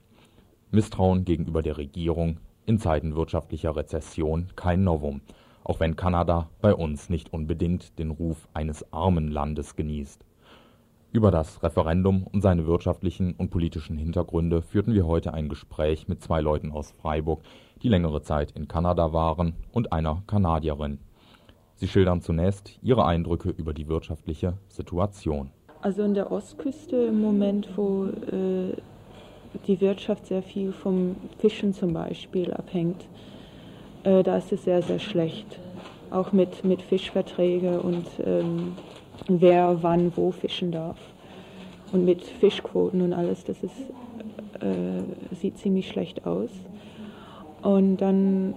Speaker 4: Misstrauen gegenüber der Regierung in Zeiten wirtschaftlicher Rezession kein Novum. auch wenn Kanada bei uns nicht unbedingt den Ruf eines armen Landes genießt. Über das Referendum und seine wirtschaftlichen und politischen Hintergründe führten wir heute ein Gespräch mit zwei Leuten aus Freiburg, die längere Zeit in Kanada waren, und einer Kanadierin. Sie schildern zunächst ihre Eindrücke über die wirtschaftliche Situation.
Speaker 7: Also in der Ostküste im Moment, wo äh, die Wirtschaft sehr viel vom Fischen zum Beispiel abhängt, äh, da ist es sehr, sehr schlecht. Auch mit, mit Fischverträge und ähm, wer wann wo fischen darf. Und mit Fischquoten und alles, das ist, äh, sieht ziemlich schlecht aus. Und dann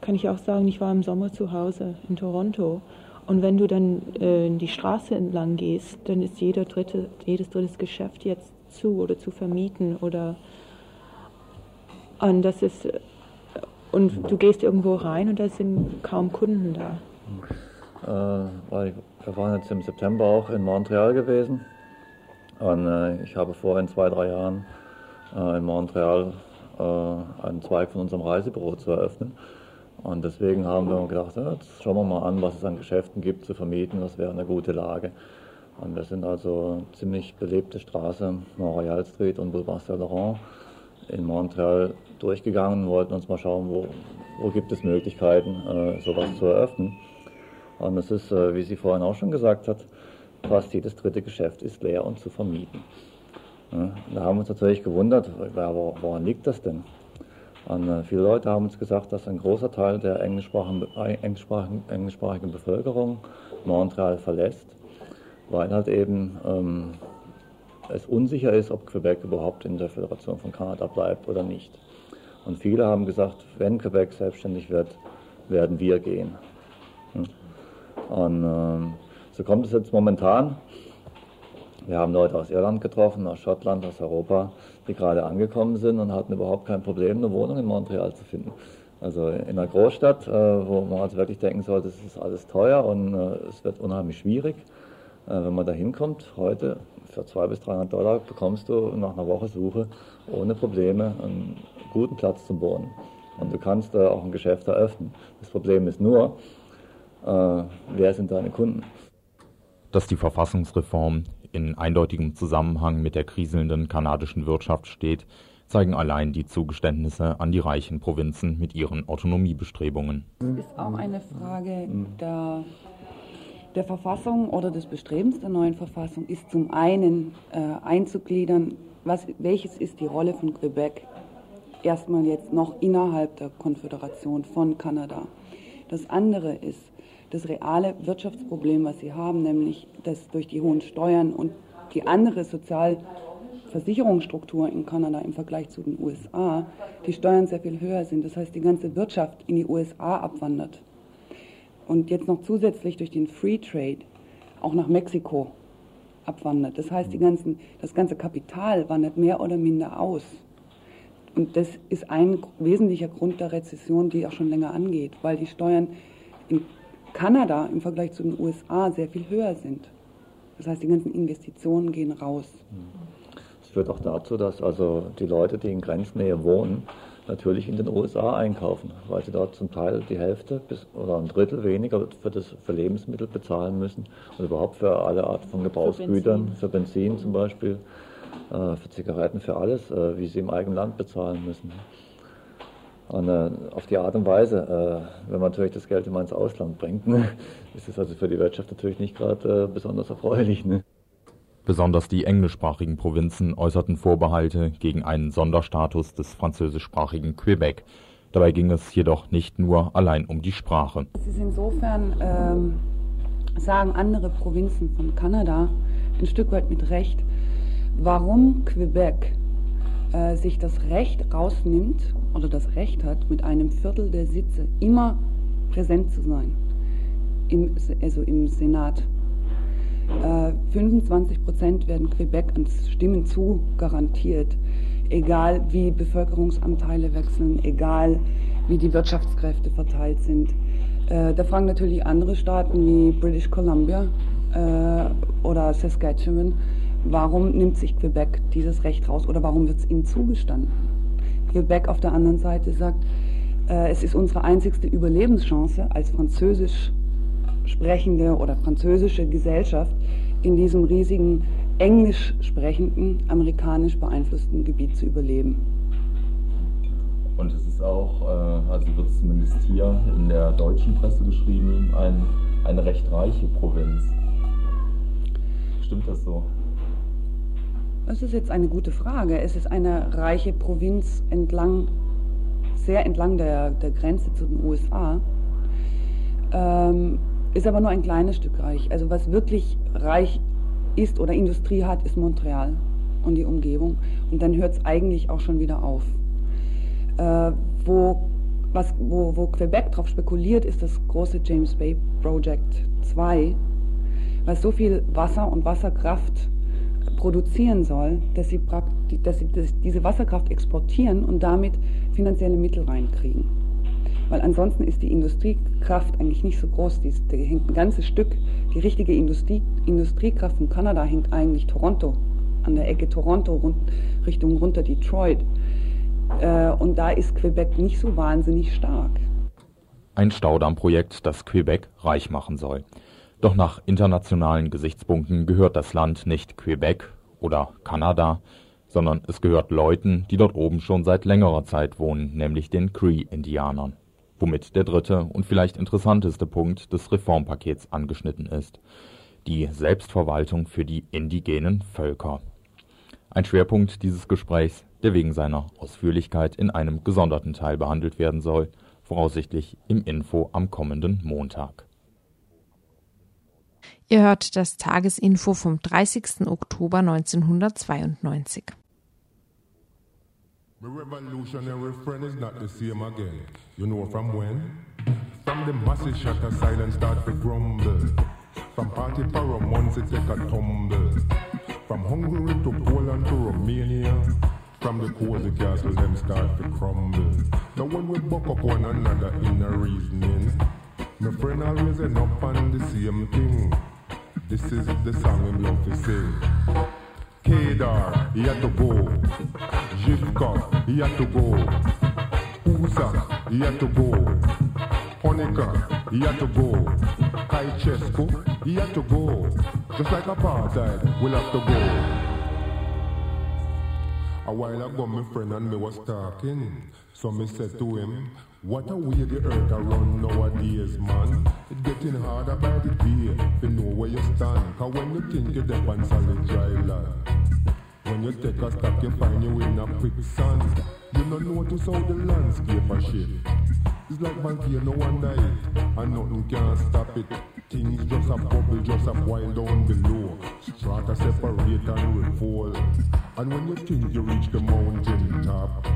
Speaker 7: kann ich auch sagen, ich war im Sommer zu Hause in Toronto. Und wenn du dann äh, die Straße entlang gehst, dann ist jeder dritte, jedes drittes Geschäft jetzt zu oder zu vermieten oder und das ist und du gehst irgendwo rein und da sind kaum Kunden da.
Speaker 8: Äh, wir waren jetzt im September auch in Montreal gewesen und äh, ich habe vor in zwei, drei Jahren äh, in Montreal einen Zweig von unserem Reisebüro zu eröffnen. Und deswegen haben wir gedacht, jetzt schauen wir mal an, was es an Geschäften gibt zu vermieten, das wäre eine gute Lage. Und wir sind also ziemlich belebte Straße, Montreal Street und Boulevard Saint-Laurent in Montreal durchgegangen und wollten uns mal schauen, wo, wo gibt es Möglichkeiten, äh, sowas zu eröffnen. Und es ist, äh, wie sie vorhin auch schon gesagt hat, fast jedes dritte Geschäft ist leer und zu vermieten. Ja, da haben wir uns natürlich gewundert, woran liegt das denn? Und äh, viele Leute haben uns gesagt, dass ein großer Teil der englischsprachigen, englischsprachigen, englischsprachigen Bevölkerung Montreal verlässt, weil halt eben ähm, es unsicher ist, ob Quebec überhaupt in der Föderation von Kanada bleibt oder nicht. Und viele haben gesagt, wenn Quebec selbstständig wird, werden wir gehen. Hm. Und ähm, so kommt es jetzt momentan. Wir haben Leute aus Irland getroffen, aus Schottland, aus Europa, die gerade angekommen sind und hatten überhaupt kein Problem, eine Wohnung in Montreal zu finden. Also in einer Großstadt, äh, wo man also wirklich denken sollte, es ist alles teuer und äh, es wird unheimlich schwierig. Äh, wenn man da hinkommt, heute für 200 bis 300 Dollar bekommst du nach einer Woche Suche ohne Probleme einen guten Platz zum Wohnen. Und du kannst auch ein Geschäft eröffnen. Das Problem ist nur, wer sind deine Kunden?
Speaker 4: Dass die Verfassungsreform in eindeutigem Zusammenhang mit der kriselnden kanadischen Wirtschaft steht, zeigen allein die Zugeständnisse an die reichen Provinzen mit ihren Autonomiebestrebungen.
Speaker 9: Es ist auch eine Frage der, der Verfassung oder des Bestrebens der neuen Verfassung, ist zum einen äh, einzugliedern, was, welches ist die Rolle von Quebec erstmal jetzt noch innerhalb der Konföderation von Kanada. Das andere ist, das reale Wirtschaftsproblem, was sie haben, nämlich dass durch die hohen Steuern und die andere Sozialversicherungsstruktur in Kanada im Vergleich zu den USA, die Steuern sehr viel höher sind. Das heißt, die ganze Wirtschaft in die USA abwandert. Und jetzt noch zusätzlich durch den Free Trade auch nach Mexiko abwandert. Das heißt, die ganzen, das ganze Kapital wandert mehr oder minder aus. Und das ist ein wesentlicher Grund der Rezession, die auch schon länger angeht, weil die Steuern in Kanada im Vergleich zu den USA sehr viel höher sind. Das heißt, die ganzen Investitionen gehen raus.
Speaker 8: Das führt auch dazu, dass also die Leute, die in Grenznähe wohnen, natürlich in den USA einkaufen, weil sie dort zum Teil die Hälfte bis oder ein Drittel weniger für, das, für Lebensmittel bezahlen müssen und überhaupt für alle Arten von Gebrauchsgütern, für Benzin, zum Beispiel, äh, für Zigaretten, für alles, äh, wie sie im eigenen Land bezahlen müssen. Und äh, auf die Art und Weise, äh, wenn man natürlich das Geld immer ins Ausland bringt, ne, ist es also für die Wirtschaft natürlich nicht gerade äh, besonders erfreulich. Ne?
Speaker 4: Besonders die englischsprachigen Provinzen äußerten Vorbehalte gegen einen Sonderstatus des französischsprachigen Quebec. Dabei ging es jedoch nicht nur allein um die Sprache.
Speaker 9: Es ist insofern, ähm, sagen andere Provinzen von Kanada ein Stück weit mit Recht, warum Quebec äh, sich das Recht rausnimmt oder das Recht hat, mit einem Viertel der Sitze immer präsent zu sein, im, also im Senat. Äh, 25 Prozent werden Quebec ans Stimmen zu garantiert, egal wie Bevölkerungsanteile wechseln, egal wie die Wirtschaftskräfte verteilt sind. Äh, da fragen natürlich andere Staaten wie British Columbia äh, oder Saskatchewan, warum nimmt sich Quebec dieses Recht raus oder warum wird es ihnen zugestanden? Quebec auf der anderen Seite sagt, Äh, es ist unsere einzigste Überlebenschance als französisch sprechende oder französische Gesellschaft in diesem riesigen englisch sprechenden, amerikanisch beeinflussten Gebiet zu überleben.
Speaker 8: Und es ist auch, äh, also wird zumindest hier in der deutschen Presse geschrieben, ein, eine recht reiche Provinz. Stimmt das so?
Speaker 9: Das ist jetzt eine gute Frage. Es ist eine reiche Provinz entlang, sehr entlang der, der Grenze zu den USA. Ähm, ist aber nur ein kleines Stück reich. Also was wirklich reich ist oder Industrie hat, ist Montreal und die Umgebung. Und dann hört es eigentlich auch schon wieder auf. Äh, wo, was, wo, wo Quebec darauf spekuliert, ist das große James Bay Project 2, was so viel Wasser und Wasserkraft produzieren soll, dass sie, dass sie diese Wasserkraft exportieren und damit finanzielle Mittel reinkriegen. Weil ansonsten ist die Industriekraft eigentlich nicht so groß. Die, die hängt ein ganzes Stück. Die richtige Industrie, Industriekraft von Kanada hängt eigentlich Toronto, an der Ecke Toronto rund, Richtung runter Detroit. Äh, und da ist Quebec nicht so wahnsinnig stark.
Speaker 4: Ein Staudammprojekt, das Quebec reich machen soll. Doch nach internationalen Gesichtspunkten gehört das Land nicht Quebec oder Kanada, sondern es gehört Leuten, die dort oben schon seit längerer Zeit wohnen, nämlich den Cree-Indianern. Womit der dritte und vielleicht interessanteste Punkt des Reformpakets angeschnitten ist. Die Selbstverwaltung für die indigenen Völker. Ein Schwerpunkt dieses Gesprächs, der wegen seiner Ausführlichkeit in einem gesonderten Teil behandelt werden soll, voraussichtlich im Info am kommenden Montag.
Speaker 1: Ihr hört das Tagesinfo vom 30. Oktober 1992. My revolutionary friend is not the same again. You know from when? From the massive aside and start to grumble. From party months it take a tumble. From Hungary to Poland to Romania. From the cozy castle them start to crumble. Now when we buck up one another in a reasoning. My friend always end up on the same thing. This is the song him love to sing. Kedar, Yatogo, Jifkon, Yatogo, Usa, Yatogo, Honecker, Yatogo, Kaichesco, Yatogo. Just like apartheid, we'll have to go. A while ago, my friend and me was talking, so me said to him, what a way the earth a around nowadays, man. It's getting harder by the day to know where you stand. Cause when you think you're deep on solid dry land, when you take a step, you find you in a quicksand. You don't notice how the landscape a shift. It's like volcano one night, and nothing can stop it. Things just a bubble, just a boil down below. Strata separate and refold. And when you think you reach the mountain top,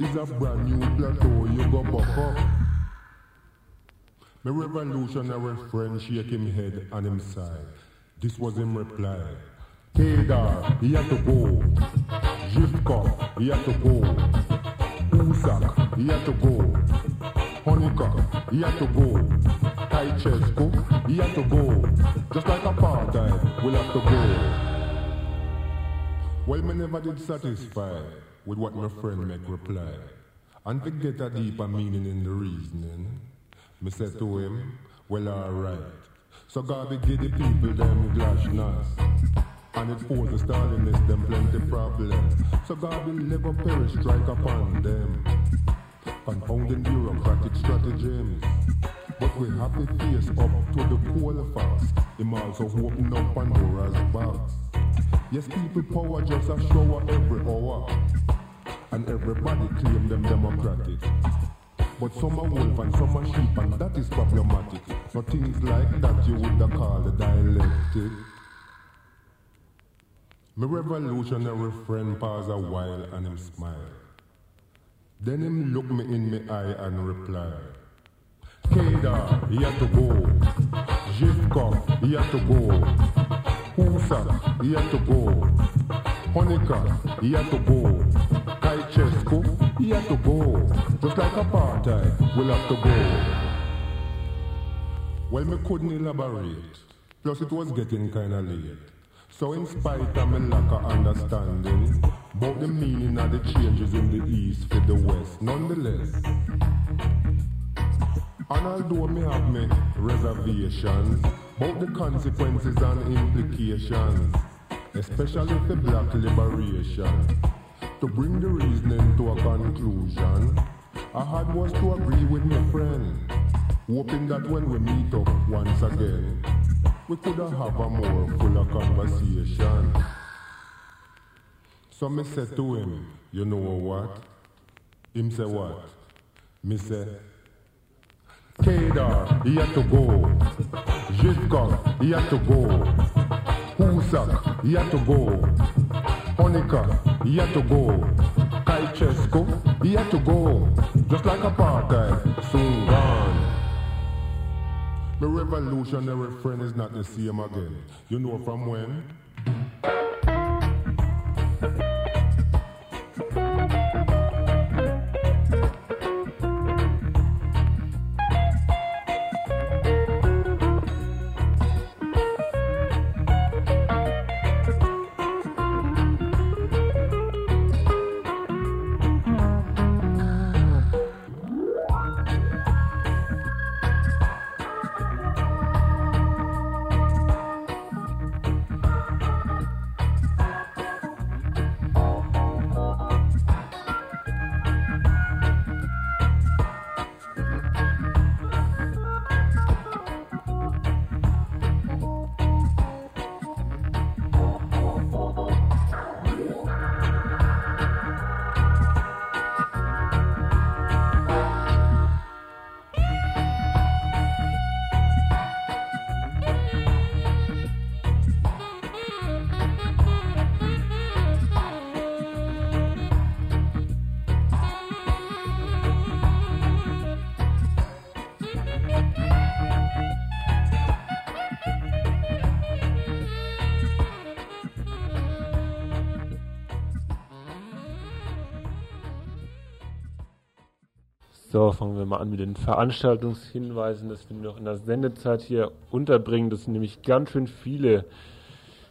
Speaker 1: is a brand new plateau, you go back up. My revolutionary friend shake him head and him side. This was him reply. Kedar, he had to go. Jivkov, he had to go. Usak, he had to go. Honika, he had to go. Kaichescu, he had to go. Just like apartheid, we'll have to go. Well, me never did satisfy with what my friend make reply. And to get a deeper meaning in the reasoning, me said to him, well alright. So God give the people them glashness. And it the Stalinist them plenty problems. So God will never perish strike upon them. Confounding bureaucratic stratagems. But we have to face up to the coal facts. Him also open up Pandora's box. Yes, people power just a shower every hour. And everybody claim them democratic. But some are wolf and some are sheep and that is problematic. For things like that you would call the dialectic. My revolutionary friend pause a while and him smile. Then him look me in me eye and reply. Kedar, he had to go. Jivkov, he had to go. Husak, he had to go. Honecker, he had to go. Kaichescu, have to go. Just like apartheid, we'll have to go. Well, me couldn't elaborate. Plus, it was getting kinda late. So, in spite of my lack of understanding about the meaning of the changes in the East for the West, nonetheless, And although me have me reservations about the consequences and implications, especially for black liberation, to bring the reasoning to a conclusion, I had was to agree with my friend, hoping that when we meet up once again, we could have a more fuller conversation. So me said to him, you know what? Him say what? Me say, Kedar, he had to go. Zhitkov, he had to go. Husak, he had to go. Honika, he had to go. Kaichesko, he had to go. Just like apartheid, soon gone. The revolutionary friend is not the same again. You know from when?
Speaker 2: So, fangen wir mal an mit den Veranstaltungshinweisen, dass wir noch in der Sendezeit hier unterbringen. Das sind nämlich ganz schön viele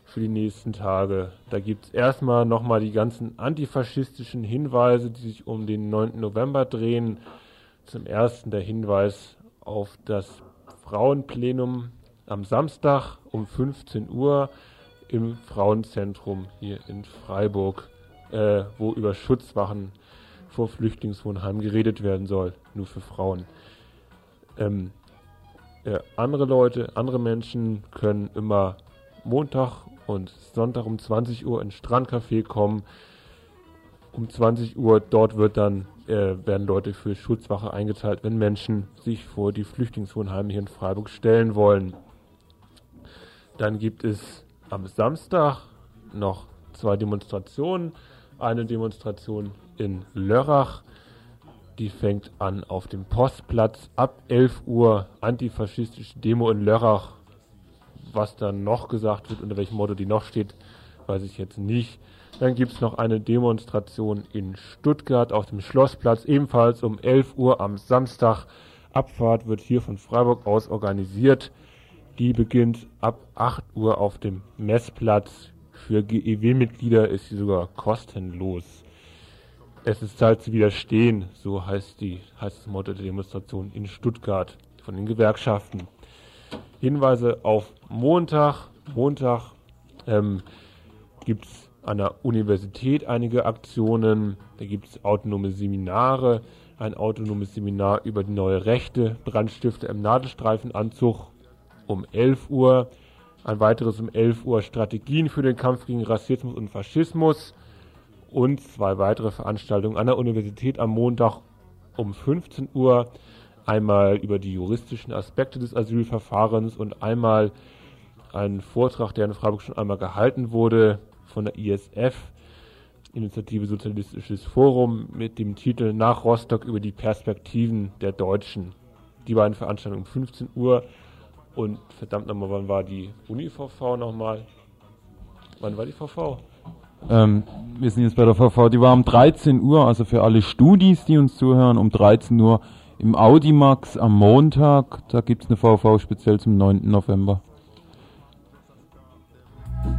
Speaker 2: für die nächsten Tage. Da gibt es erstmal nochmal die ganzen antifaschistischen Hinweise, die sich um den 9. November drehen. Zum ersten der Hinweis auf das Frauenplenum am Samstag um 15 Uhr im Frauenzentrum hier in Freiburg, äh, wo über Schutzwachen vor Flüchtlingswohnheimen geredet werden soll, nur für Frauen. Ähm, äh, andere Leute, andere Menschen können immer Montag und Sonntag um 20 Uhr ins Strandcafé kommen. Um 20 Uhr dort wird dann äh, werden Leute für Schutzwache eingeteilt, wenn Menschen sich vor die Flüchtlingswohnheime hier in Freiburg stellen wollen. Dann gibt es am Samstag noch zwei Demonstrationen. Eine Demonstration in Lörrach. Die fängt an auf dem Postplatz ab 11 Uhr. Antifaschistische Demo in Lörrach. Was dann noch gesagt wird, unter welchem Motto die noch steht, weiß ich jetzt nicht. Dann gibt es noch eine Demonstration in Stuttgart auf dem Schlossplatz, ebenfalls um 11 Uhr am Samstag. Abfahrt wird hier von Freiburg aus organisiert. Die beginnt ab 8 Uhr auf dem Messplatz. Für GEW-Mitglieder ist sie sogar kostenlos. Es ist Zeit zu widerstehen, so heißt, die, heißt das Motto der Demonstration in Stuttgart von den Gewerkschaften. Hinweise auf Montag. Montag ähm, gibt es an der Universität einige Aktionen. Da gibt es autonome Seminare. Ein autonomes Seminar über die neue Rechte, Brandstifte im Nadelstreifenanzug um 11 Uhr. Ein weiteres um 11 Uhr Strategien für den Kampf gegen Rassismus und Faschismus und zwei weitere Veranstaltungen an der Universität am Montag um 15 Uhr. Einmal über die juristischen Aspekte des Asylverfahrens und einmal ein Vortrag, der in Freiburg schon einmal gehalten wurde von der ISF, Initiative Sozialistisches Forum, mit dem Titel Nach Rostock über die Perspektiven der Deutschen. Die beiden Veranstaltungen um 15 Uhr. Und verdammt nochmal, wann war die Uni-VV nochmal? Wann war die VV?
Speaker 3: Ähm, wir sind jetzt bei der VV, die war um 13 Uhr, also für alle Studis, die uns zuhören, um 13 Uhr im Audimax am Montag. Da gibt es eine VV speziell zum 9. November.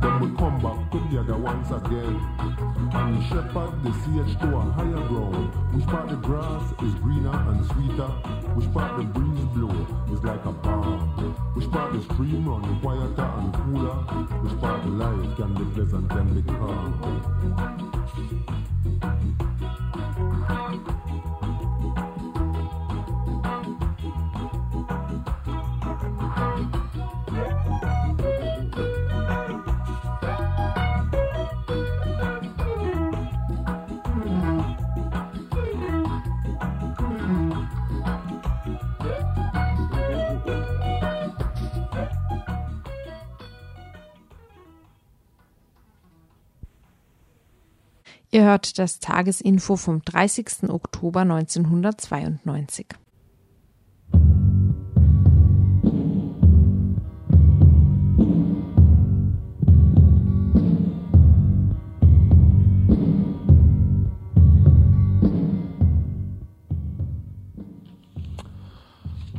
Speaker 1: The we come back together once again. And shepherd the sage to a higher ground. Which part the grass is greener and sweeter? Which part the breeze blow is like a balm? Which part the stream run quieter and cooler? Which part the life can be pleasant and be calm?
Speaker 10: Ihr hört das Tagesinfo vom 30. Oktober 1992.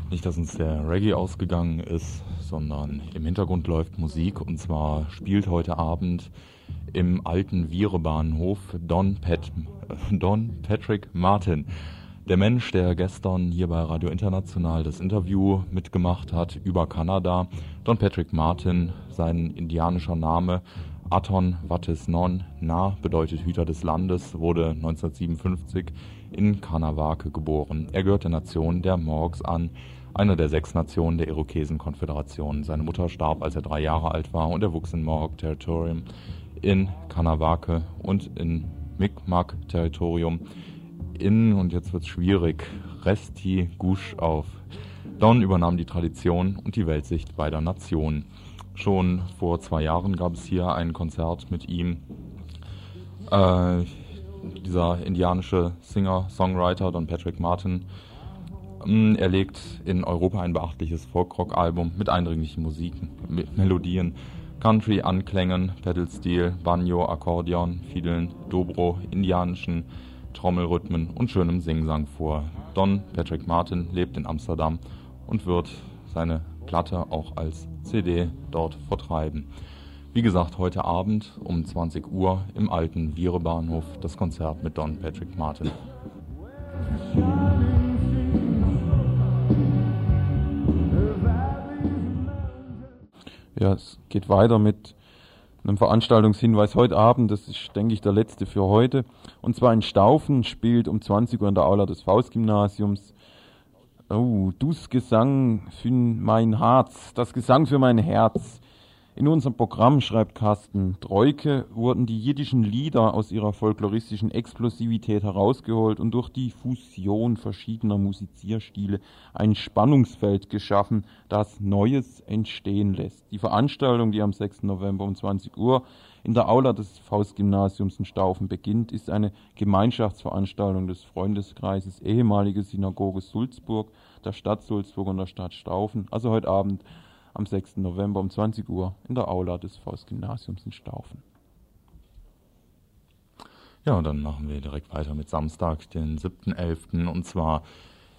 Speaker 4: Nicht, dass uns der Reggae ausgegangen ist, sondern im Hintergrund läuft Musik und zwar spielt heute Abend im alten Vierebahnhof Don, Pat, Don Patrick Martin. Der Mensch, der gestern hier bei Radio International das Interview mitgemacht hat über Kanada. Don Patrick Martin, sein indianischer Name Aton Wattis Non Na bedeutet Hüter des Landes, wurde 1957 in Kanawake geboren. Er gehört der Nation der Morgs an, einer der sechs Nationen der Irokesenkonföderation. Seine Mutter starb, als er drei Jahre alt war und er wuchs in Morg Territorium in Kanawake und in Mi'kmaq-Territorium in, und jetzt wird es schwierig, Resti Gush auf. Don übernahm die Tradition und die Weltsicht beider Nationen. Schon vor zwei Jahren gab es hier ein Konzert mit ihm. Äh, dieser indianische Singer, Songwriter Don Patrick Martin. Mm, er legt in Europa ein beachtliches Folkrock-Album mit eindringlichen Musiken, Melodien, Country-Anklängen, Pedalstil, Banjo, Akkordeon, Fiedeln, Dobro, indianischen Trommelrhythmen und schönem Singsang vor. Don Patrick Martin lebt in Amsterdam und wird seine Platte auch als CD dort vertreiben. Wie gesagt, heute Abend um 20 Uhr im alten Vierebahnhof das Konzert mit Don Patrick Martin.
Speaker 3: Ja, es geht weiter mit einem Veranstaltungshinweis heute Abend. Das ist, denke ich, der letzte für heute. Und zwar in Staufen spielt um 20 Uhr in der Aula des Faustgymnasiums Oh, dus Gesang für mein Herz, das Gesang für mein Herz. In unserem Programm, schreibt Carsten Treuke, wurden die jiddischen Lieder aus ihrer folkloristischen Explosivität herausgeholt und durch die Fusion verschiedener Musizierstile ein Spannungsfeld geschaffen, das Neues entstehen lässt. Die Veranstaltung, die am 6. November um 20 Uhr in der Aula des Faustgymnasiums in Staufen beginnt, ist eine Gemeinschaftsveranstaltung des Freundeskreises ehemalige Synagoge Sulzburg, der Stadt Sulzburg und der Stadt Staufen, also heute Abend am 6. November um 20 Uhr in der Aula des Faustgymnasiums in Staufen.
Speaker 4: Ja, dann machen wir direkt weiter mit Samstag, den 7.11. und zwar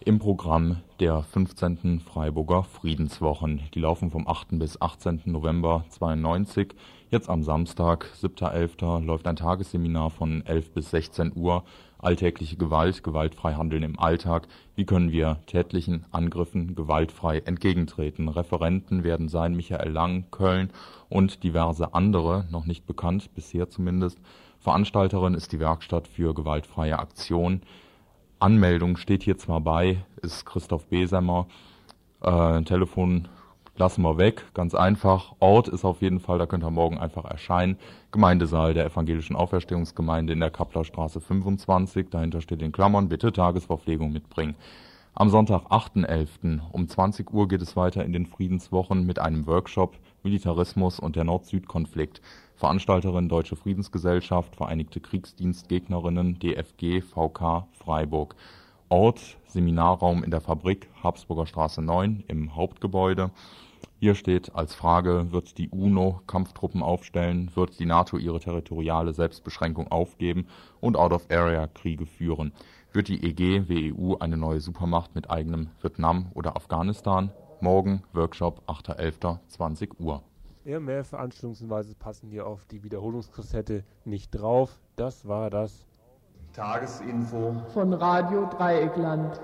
Speaker 4: im Programm der 15. Freiburger Friedenswochen. Die laufen vom 8. bis 18. November 92. Jetzt am Samstag, 7.11., läuft ein Tagesseminar von 11 bis 16 Uhr alltägliche Gewalt, gewaltfrei handeln im Alltag. Wie können wir tätlichen Angriffen gewaltfrei entgegentreten? Referenten werden sein Michael Lang, Köln und diverse andere, noch nicht bekannt, bisher zumindest. Veranstalterin ist die Werkstatt für gewaltfreie Aktion. Anmeldung steht hier zwar bei, ist Christoph Besemer. Äh, Telefon lassen wir weg, ganz einfach. Ort ist auf jeden Fall, da könnt ihr morgen einfach erscheinen. Gemeindesaal der Evangelischen Auferstehungsgemeinde in der Kapplerstraße 25. Dahinter steht in Klammern, bitte Tagesverpflegung mitbringen. Am Sonntag, 8.11. um 20 Uhr geht es weiter in den Friedenswochen mit einem Workshop Militarismus und der Nord-Süd-Konflikt. Veranstalterin Deutsche Friedensgesellschaft, Vereinigte Kriegsdienstgegnerinnen, DFG, VK, Freiburg. Ort, Seminarraum in der Fabrik, Habsburger Straße 9 im Hauptgebäude. Hier steht als Frage, wird die UNO Kampftruppen aufstellen, wird die NATO ihre territoriale Selbstbeschränkung aufgeben und Out-of-Area-Kriege führen? Wird die EG WEU eine neue Supermacht mit eigenem Vietnam oder Afghanistan? Morgen Workshop 8.11.20 Uhr.
Speaker 2: Ja, mehr Veranstaltungshinweise passen hier auf die Wiederholungskassette nicht drauf. Das war das
Speaker 11: Tagesinfo
Speaker 12: von Radio Dreieckland.